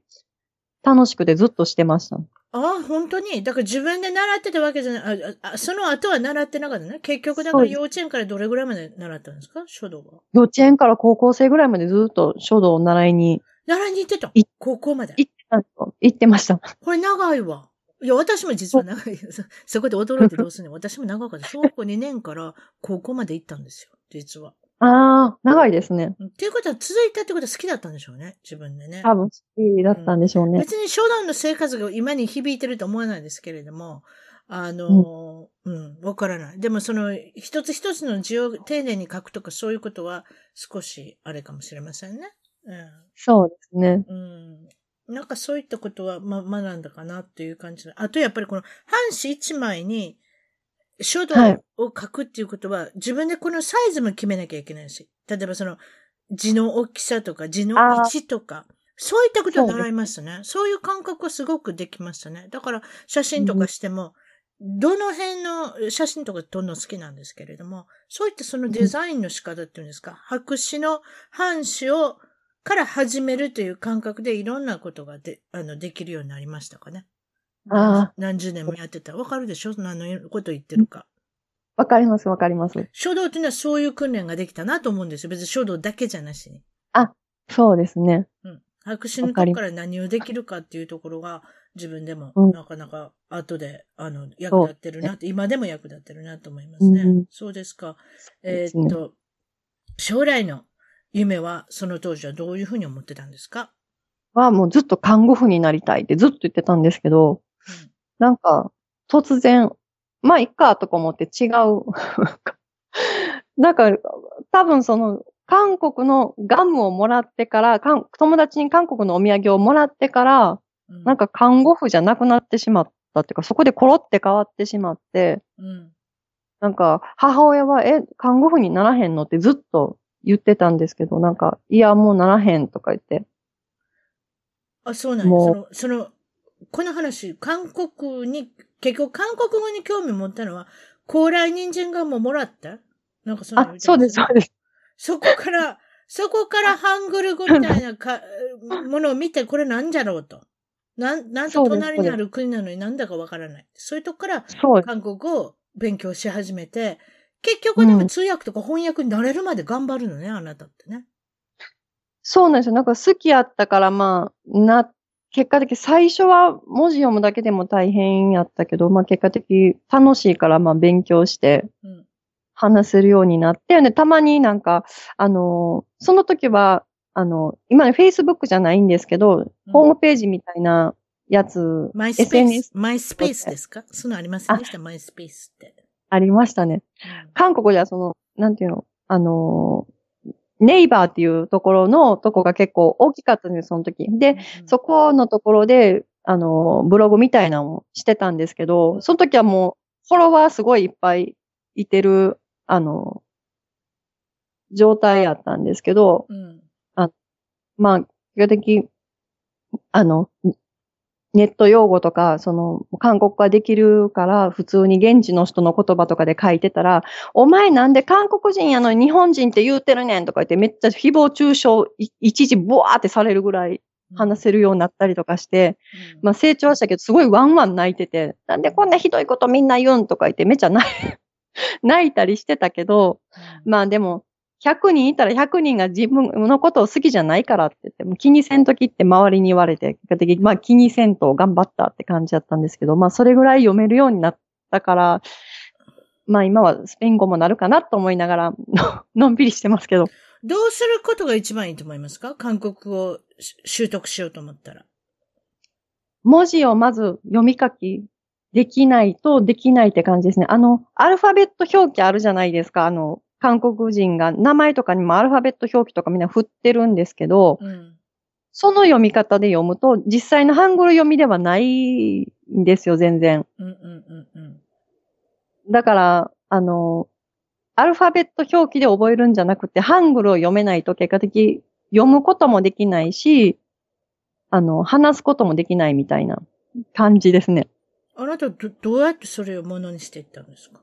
楽しくてずっとしてました。ああ、本当に？だから自分で習ってたわけじゃない。ああその後は習ってなかったね？結局、だから幼稚園からどれぐらいまで習ったんですか書道は？幼稚園から高校生ぐらいまでずっと書道を習いに習いに行ってた？い高校まで？行ってたんですよ行ってました。これ長いわ。いや、私も実は長い。そ そこで驚いてどうすんの？私も長かった。小学校2年から高校まで行ったんですよ。実は。ああ、長いですね。っていうことは続いたってことは好きだったんでしょうね。自分でね。多分好きだったんでしょうね。別に書道の生活が今に響いてると思わないですけれども、あの、うん、わ、からない。でもその、一つ一つの字を丁寧に書くとかそういうことは少しあれかもしれませんね。そうですね。うん。うん。なんかそういったことは、ま、学んだかなっていう感じで。あとやっぱりこの半紙一枚に書道はいを書くっていうことは、自分でこのサイズも決めなきゃいけないし、例えばその字の大きさとか字の位置とか、そういったことを習いますね。そういう感覚はすごくできましたね。だから写真とかしても、どの辺の写真とか撮るの好きなんですけれども、そういったそのデザインの仕方っていうんですか、白紙の半紙を、から始めるという感覚でいろんなことがで、あの、できるようになりましたかね。あ何十年もやってたらわかるでしょ？何のこと言ってるか。わかります、わかります。書道っていうのはそういう訓練ができたなと思うんですよ。別に書道だけじゃなしに。そうですね。うん。白紙のとこから何をできるかっていうところが自分でもうんなかなか後で、あの、役立ってるなって、今でも役立ってるなと思いますね。うんそうですか。えーっと、将来の夢はその当時はどういうふうに思ってたんですか？はもうずっと看護婦になりたいってずっと言ってたんですけど、なんか、突然、まあ、いっか、とか思って違う。なんか、多分その、韓国のガムをもらってから、かん友達に韓国のお土産をもらってから、うん。なんか看護婦じゃなくなってしまったっていうか、そこでコロって変わってしまって、うん。なんか、母親は、え、看護婦にならへんのってずっと言ってたんですけど、なんか、いや、もうならへんとか言って。あ、そうなんや。もそうの、その、この話、韓国に、結局韓国語に興味持ったのは、高麗人参ガムをもらった？なんかそあそうで、ますそうです。そこから、そこからハングル語みたいなか ものを見て、これなんじゃろうと。なん、なんと隣にある国なのになんだかわからない。そういうとこから。韓国語を勉強し始めて、結局なんか通訳とか翻訳になれるまで頑張るのね、あなたってね。そうなんですよ。なんか好きやったから、まあ、な、結果的、最初は文字読むだけでも大変やったけど、まあ結果的楽しいから、まあ勉強してうん。話せるようになって、で、たまになんか、あの、その時は、あの、今ね、Facebook じゃないんですけど、ホームページみたいなやつ、マイスペースマイスペースですかそのありませんでした？マイスペースって。ありましたね。韓国ではその、なんていうの、あの、ネイバーっていうところのとこが結構大きかったんです、その時。で、うんそこのところで、あの、ブログみたいなのをしてたんですけど、その時はもう、フォロワーすごいいっぱいいてる、あの、状態やったんですけど、うん。まあ、基本的、あの、ネット用語とか、その、韓国語ができるから、普通に現地の人の言葉とかで書いてたら、お前なんで韓国人やのに日本人って言うてるねんとか言って、めっちゃ誹謗中傷、い一時ブワーってされるぐらい話せるようになったりとかして、うん。まあ成長したけど、すごいワンワン泣いてて、なんでこんなひどいことみんな言うん？とか言って、めっちゃ泣い 泣いたりしてたけど、まあでも、100人いたら100人が自分のことを好きじゃないからって言って、もう気にせんときって周りに言われて、結果的に、まあ気にせんと頑張ったって感じだったんですけど、まあそれぐらい読めるようになったから、まあ今はスペイン語もなるかなと思いながら、の のんびりしてますけど。どうすることが一番いいと思いますか？韓国語をし習得しようと思ったら。文字をまず読み書きできないとできないって感じですね。あの、アルファベット表記あるじゃないですか。あの、韓国人が名前とかにもアルファベット表記とかみんな振ってるんですけど、うん。その読み方で読むと、実際のハングル読みではないんですよ、全然。うんうんうんうん。だから、あの、アルファベット表記で覚えるんじゃなくて、ハングルを読めないと結果的読むこともできないし、あの、話すこともできないみたいな感じですね。あなたど、どうやってそれをものにしていったんですか？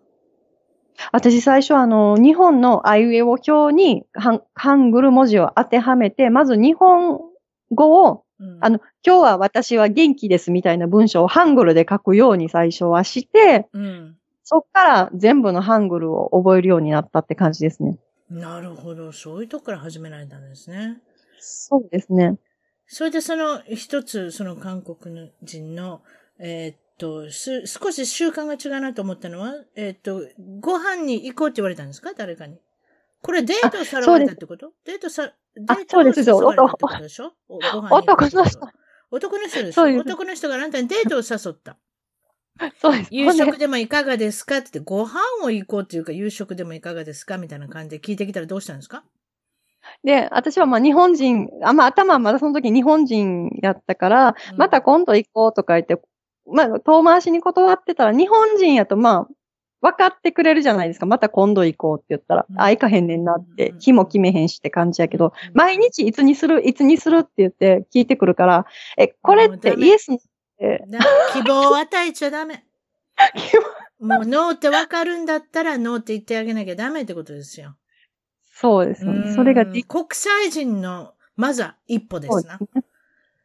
私最初あの、日本のあいうえお表にハンハングル文字を当てはめて、まず日本語を、うん。あの、今日は私は元気ですみたいな文章をハングルで書くように最初はして、うん。そっから全部のハングルを覚えるようになったって感じですね。なるほど。そういうとこから始められたんですね。そうですね。それでその一つ、その韓国人の、えーっと、す、少し習慣が違うなと思ったのは、えーっと、ご飯に行こうって言われたんですか？誰かに。これデートさらわれたってこと？デートさ、デートそうです。を誘われたってことでしょ？男の人。男の人ですそうです男の人があなたにデートを誘った。そうです。夕食でもいかがですか？って言って、ご飯を行こうっていうか、夕食でもいかがですか？みたいな感じで聞いてきたらどうしたんですか？で、私はまあ日本人、あまあ頭はまだその時日本人やったから、うん。また今度行こうとか言って、まあ遠回しに断ってたら、日本人やとまあ、分かってくれるじゃないですか。また今度行こうって言ったら、うんあ、行かへんねんなってうん、日も決めへんしって感じやけど、うん毎日いつにする、いつにするって言って聞いてくるから、え、これってイエスって、だ希望を与えちゃダメ。もうノーってわかるんだったらノーって言ってあげなきゃダメってことですよ。そうですよね。それが国際人の、まずは一歩ですな。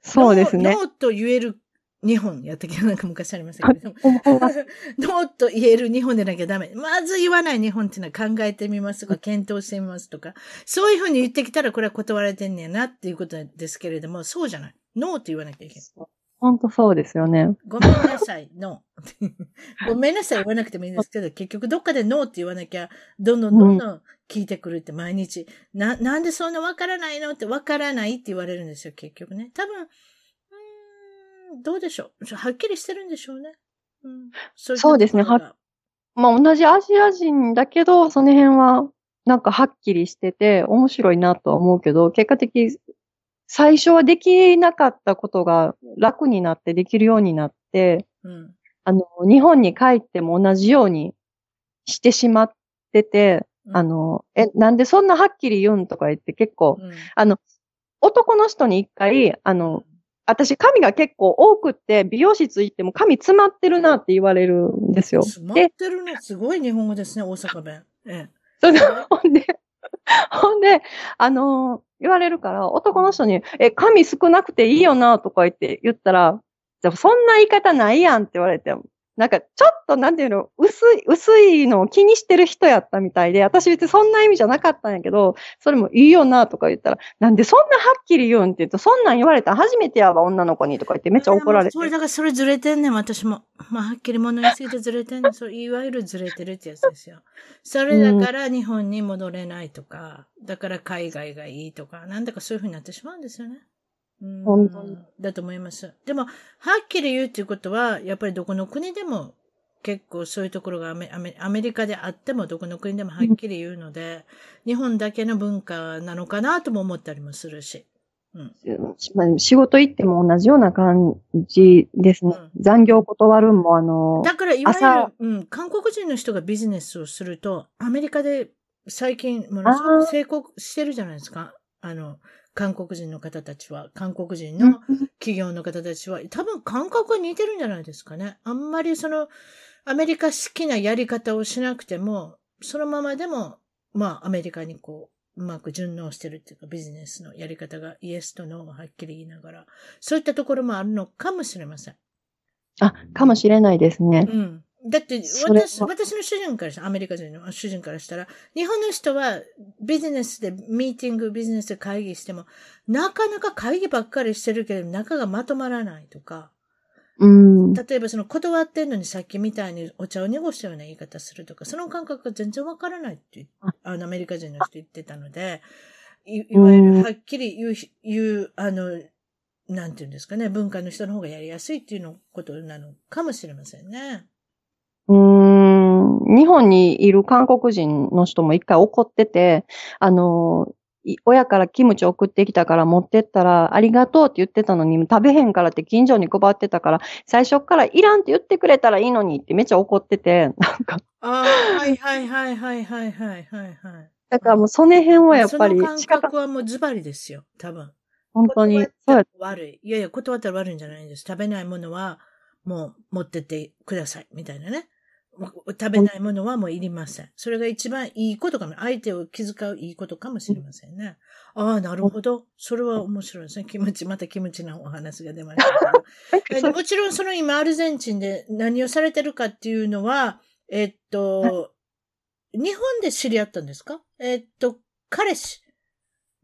そうですね。ノーと言える日本やったっけなんか昔ありましたけど。ほんほんまノーと言える日本でなきゃダメ。まず言わない日本っていうのは考えてみますとか、検討してみますとか、そういうふうに言ってきたらこれは断られてんねやなっていうことですけれども、そうじゃない。ノーって言わなきゃいけない。本当そうですよね。ごめんなさい、ノー。ごめんなさい言わなくてもいいんですけど、結局どっかでノーって言わなきゃ、どんどんどんどん聞いてくるって毎日。な、なんでそんなわからないのってわからないって言われるんですよ、結局ね。多分、うーん、どうでしょう。はっきりしてるんでしょうね。うん、そうそうですね。ところがまあ同じアジア人だけど、その辺はなんかはっきりしてて面白いなとは思うけど、結果的最初はできなかったことが楽になってできるようになって、うん。あの、日本に帰っても同じようにしてしまってて、うん。あ、の、え、なんでそんなはっきり言うんとか言って結構、うん。あの、男の人に一回、あの、私髪が結構多くって、美容室行っても髪詰まってるなって言われるんですよ。詰まっで、てるの、すごい日本語ですね、大阪弁。えそれでほんで、ほんで、あのー言われるから、男の人に、え、髪少なくていいよな、とか言って言ったら、じゃあそんな言い方ないやんって言われて、なんか、ちょっと、なんていうの、薄い、薄いのを気にしてる人やったみたいで、私別にそんな意味じゃなかったんやけど、それもいいよな、とか言ったら、なんでそんなはっきり言うんって言うと、そんなん言われたら初めてやわ、女の子に、とか言ってめっちゃ怒られてそ。れだからそれずれてんねん、私も。まあ、はっきり物言いすぎてずれてんねん。そう、いわゆるずれてるってやつですよ。それだから日本に戻れないとか、だから海外がいいとか、なんだかそういうふうになってしまうんですよね。うん本当にだと思います。でも、はっきり言うっていうことは、やっぱりどこの国でも結構そういうところがアメアメアメリカであってもどこの国でもはっきり言うので、日本だけの文化なのかなとも思ったりもするし。うん。まあ仕事行っても同じような感じですね。う残業断るんも、あの、だから、いわ朝ゆる、うん、韓国人の人がビジネスをすると、アメリカで最近、ものすごく成功してるじゃないですか。あの、韓国人の方たちは、韓国人の企業の方たちは、多分感覚が似てるんじゃないですかね。あんまりその、アメリカ好きなやり方をしなくても、そのままでも、まあ、アメリカにこう、うまく順応してるっていうか、ビジネスのやり方がイエスとノーをはっきり言いながら、そういったところもあるのかもしれません。あ、かもしれないですね。うん。だって、私、私の主人からしたら、アメリカ人の主人からしたら、日本の人はビジネスでミーティング、ビジネスで会議しても、なかなか会議ばっかりしてるけど、中がまとまらないとか、うん。例えばその断ってんのにさっきみたいにお茶を濁したような言い方するとか、その感覚が全然わからないってああのアメリカ人の人言ってたので、いいわゆうんるはっきり言う、言う、あの、なんていうんですかね、文化の人の方がやりやすいっていうのことなのかもしれませんね。うん、日本にいる韓国人の人も一回怒ってて、あの、親からキムチ送ってきたから持ってったら、ありがとうって言ってたのに、食べへんからって近所に配ってたから、最初からいらんって言ってくれたらいいのにってめっちゃ怒ってて、なんか。ああ、はいはいはいはいはいはいはい。だからもうその辺はやっぱり。その感覚はもうズバリですよ、多分。本当に。悪い。いやいや、断ったら悪いんじゃないんです。食べないものは、もう持ってってください、みたいなね。食べないものはもういりません。それが一番いいことかも。相手を気遣ういいことかもしれませんね。ああ、なるほど。それは面白いですね。キムチ、またキムチのお話が出ましたけど。えもちろんその今アルゼンチンで何をされてるかっていうのは、えっと、日本で知り合ったんですか？えっと、彼氏。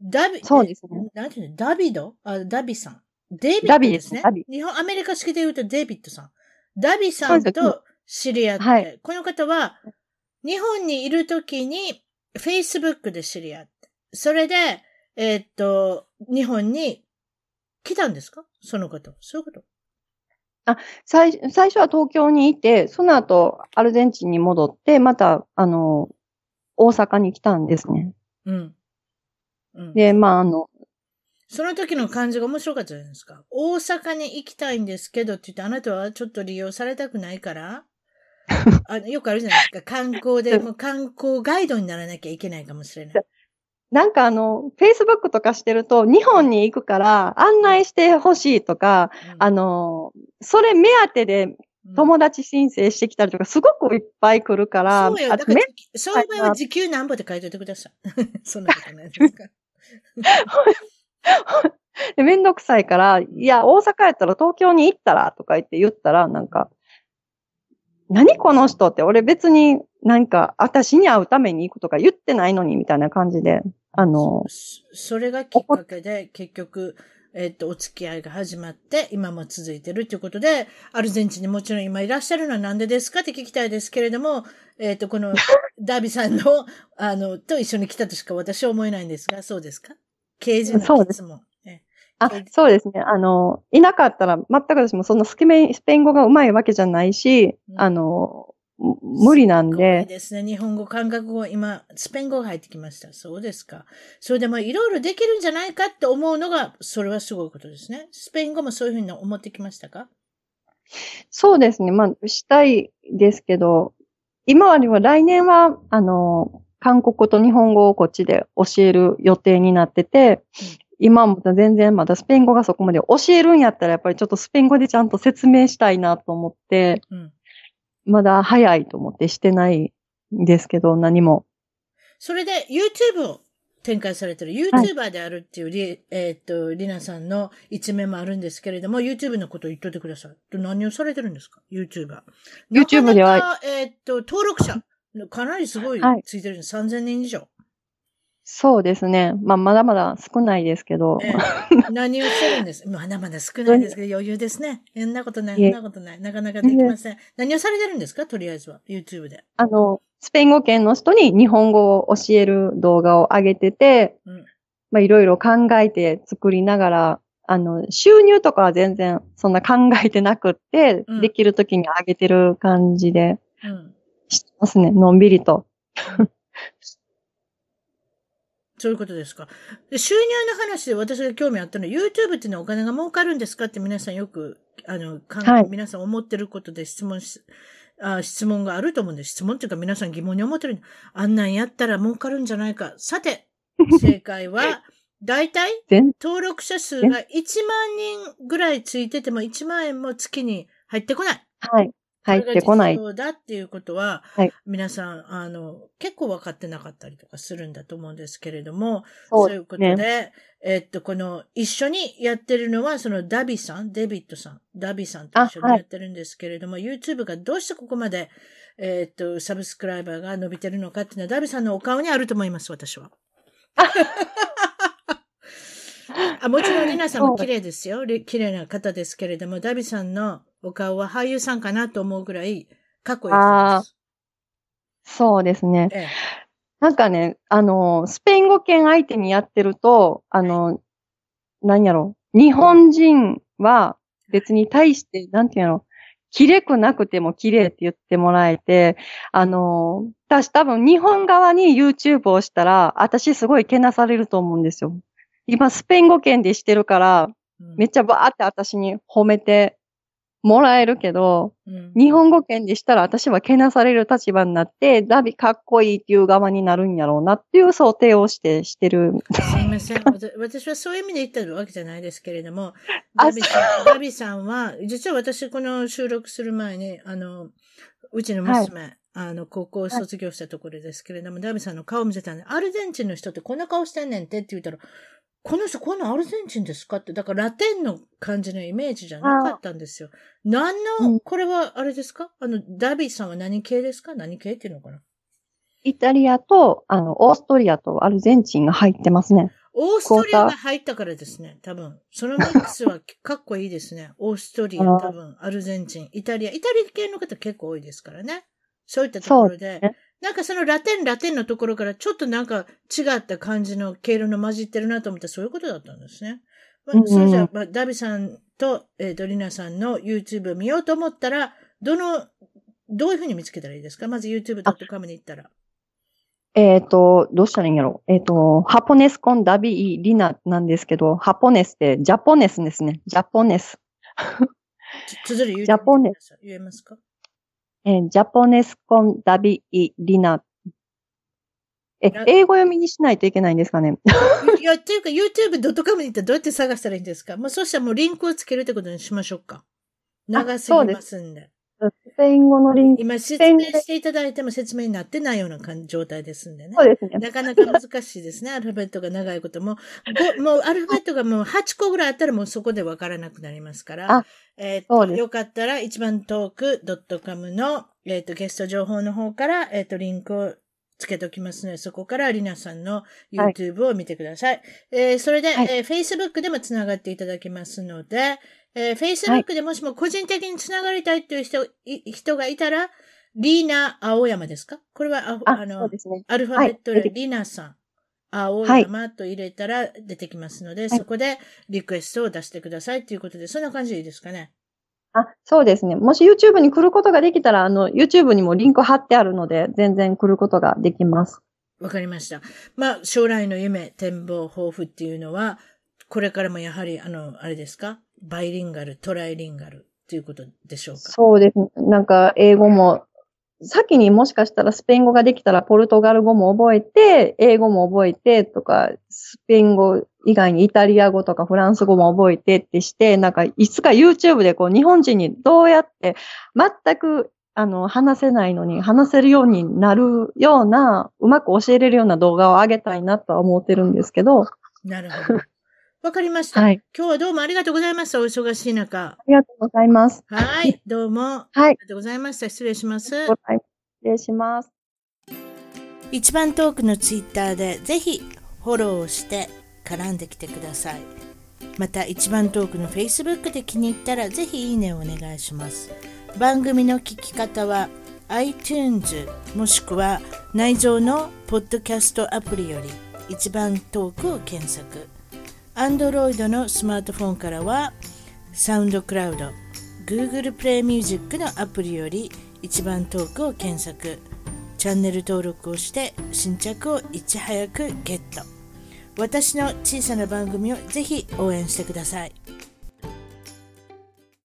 ダビ、そうですねえなんていうの？ダビド？あ、ダビさん。デイビッドダビでねですすねダビ。日本、アメリカ式で言うとデイビッドさん。ダビさんと知り合って、はいこの方は、日本にいるときに、Facebook で知り合って、それで、えっと、日本に来たんですか？その方。そういうこと？最最初は東京にいて、その後アルゼンチンに戻って、また、あの、大阪に来たんですね。うん。うん、で、まあ、あの、その時の感じが面白かったじゃないですか。大阪に行きたいんですけどって言って、あなたはちょっと利用されたくないから、あの、よくあるじゃないですか。観光で、もう観光ガイドにならなきゃいけないかもしれない。なんかあの、Facebook とかしてると、日本に行くから案内してほしいとか、うんあの、それ目当てで友達申請してきたりとか、すごくいっぱい来るから、そうよ。だから、そういう場合は時給なんぼで書いといてください。そんなことないですか。でめんどくさいから、いや、大阪やったら東京に行ったらとか言って言ったら、なんか、何この人って、俺別になんか、私に会うために行くとか言ってないのに、みたいな感じで、あの、そそれがきっかけで、結局、えっと、お付き合いが始まって、今も続いてるということで、アルゼンチンにもちろん今いらっしゃるのはなんでですかって聞きたいですけれども、えっと、この、ダービさんの、あの、と一緒に来たとしか私は思えないんですが、そうですか？刑事のそうです質問。ねあ、そうですね。あの、いなかったら、全く私もそんなスペインスペイン語が上手いわけじゃないし、うんあの、む無理なんで、ですね。日本語、韓国語、今、スペイン語が入ってきました。そうですか。それでもいろいろできるんじゃないかって思うのが、それはすごいことですね。スペイン語もそういうふうに思ってきましたか？そうですね。まあ、したいですけど、今は来年は、あの、韓国語と日本語をこっちで教える予定になってて、今も全然まだスペイン語がそこまで教えるんやったらやっぱりちょっとスペイン語でちゃんと説明したいなと思って、うん。まだ早いと思ってしてないんですけど、何も。それで YouTube を展開されてる YouTuber であるっていうり、えーっと、りなさんの一面もあるんですけれども、YouTube のことを言っといてください。何をされてるんですか ?YouTuber。YouTube ではえーっと、登録者、かなりすごいはいついてるんです。3000人以上。そうですね。まあ、まだまだ少ないですけど、ええ 何をしてるんです？まだまだ少ないですけど、余裕ですね。そんなことない、そんなことない。なかなかできません。何をされてるんですか？とりあえずは。YouTube で。あの、スペイン語圏の人に日本語を教える動画を上げてて、うんまあ、いろいろ考えて作りながら、あの、収入とかは全然そんな考えてなくって、うんできる時に上げてる感じでうん。してますね。のんびりと。そういうことですか。で収入の話で私が興味あったのは、YouTube っていうのはお金が儲かるんですかって皆さんよく、あの、はい皆さん思ってることで質問し、あ質問があると思うんです。質問っていうか皆さん疑問に思ってる。あんなんやったら儲かるんじゃないか。さて、正解は、だいたい全登録者数が1万人ぐらいついてても1万円も月に入ってこない。はい。入ってこないそ。れが実情だっていうことは、はい皆さん、あの、結構分かってなかったりとかするんだと思うんですけれども、そそういうことね。で、えっと、この、一緒にやってるのは、そのダビさん、デビッドさん、ダビさんと一緒にやってるんですけれども、YouTube がどうしてここまで、えっと、サブスクライバーが伸びてるのかっていうのは、ダビさんのお顔にあると思います、私は。あもちろん、リナさんも綺麗ですよ。り綺麗な方ですけれども、ダビさんのお顔は俳優さんかなと思うぐらい、かっこいい人です。そうですね。ええなんかね、あの、スペイン語圏相手にやってると、あの、何やろ、日本人は別に対して、なんていうの、綺麗くなくても綺麗って言ってもらえて、あの、私多分日本側に YouTube をしたら、私すごいけなされると思うんですよ。今スペイン語圏でしてるから、うんめっちゃバーって私に褒めてもらえるけど、うん日本語圏でしたら私はけなされる立場になって、ダビかっこいいっていう側になるんやろうなっていう想定をして、してる。すみません。私はそういう意味で言ってるわけじゃないですけれども、あダビさんダビさんは、実は私この収録する前に、あの、うちの娘、あの、高校を卒業したところですけれども、ダビさんの顔を見せたんで、アルゼンチンの人ってこんな顔してんねんってって言ったら、この人こんなアルゼンチンですか？って、だからラテンの感じのイメージじゃなかったんですよ。何の、うんこれはあれですか？あの、ダビさんは何系ですか？何系っていうのかな？イタリアと、あの、オーストリアとアルゼンチンが入ってますね。オーストリアが入ったからですね、多分。そのミックスは かっこいいですね。オーストリア、多分、アルゼンチン、イタリア。イタリア系の方結構多いですからね。そういったところで。そうねなんかそのラテン、ラテンのところからちょっとなんか違った感じの経路の混じってるなと思ったらそういうことだったんですね。まあそれじゃあ、まあ、ダビさんと、えー、ドリナさんの YouTube を見ようと思ったら、どの、どういうふうに見つけたらいいですか？まず YouTube.com に行ったら。えっ、と、どうしたらいいんやろ？えっ、と、ハポネスコンダビイリナなんですけど、ハポネスってジャポネスですね。ジャポネス。つづジャポネ言えますか？えージャポネスコンダビイリナ。えな、英語読みにしないといけないんですかね？いや、っていうか YouTube.com に行ったらどうやって探したらいいんですか？もうそしたらもうリンクをつけるってことにしましょうか。長すぎますんで。スペイン語のリンク。今説明していただいても説明になってないような感状態ですんでねそ。うですね。なかなか難しいですね。アルファベットが長いことも。ごもうアルファベットがもう8個ぐらいあったらもうそこでわからなくなりますから。あえっと、そうですよかったら一番トーク .com の、えっとゲスト情報の方から、えっとリンクをつけておきますので、そこからリナさんの YouTube を見てください。えーそれで、はいえー Facebook でもつながっていただけますので、えー Facebook でもしも個人的につながりたいっていう人い人がいたら、リーナ青山ですか？これはあ、あ、あのね。アルファベットではいリナさん、青はい山と入れたら出てきますので、そこでリクエストを出してくださいということで、そんな感じでいいですかね？あ、そうですね。もし YouTube に来ることができたら、あの、YouTube にもリンク貼ってあるので、全然来ることができます。わかりました。まあ、将来の夢、展望、抱負っていうのは、これからもやはり、あの、あれですか？バイリンガル、トライリンガルということでしょうか？そうですね。なんか、英語も、先にもしかしたらスペイン語ができたらポルトガル語も覚えて、英語も覚えてとか、スペイン語以外にイタリア語とかフランス語も覚えてってして、なんか、いつか YouTube でこう、日本人にどうやって、全く、あの、話せないのに話せるようになるような、うまく教えれるような動画を上げたいなとは思ってるんですけど、なるほど。わかりました。はい。今日はどうもありがとうございました。お忙しい中。ありがとうございます。はい。どうも。あはいり。がとうございました。失礼します。失礼します。一番トークのツイッターでぜひフォローをして絡んできてくださいまた一番トークの Facebook で気に入ったらぜひいいねをお願いします番組の聞き方は iTunes もしくは内蔵のポッドキャストアプリより一番トークを検索 Android のスマートフォンからはサウンドクラウド Google プレイミュージックのアプリより一番トークを検索。チャンネル登録をして新着をいち早くゲット。私の小さな番組をぜひ応援してください。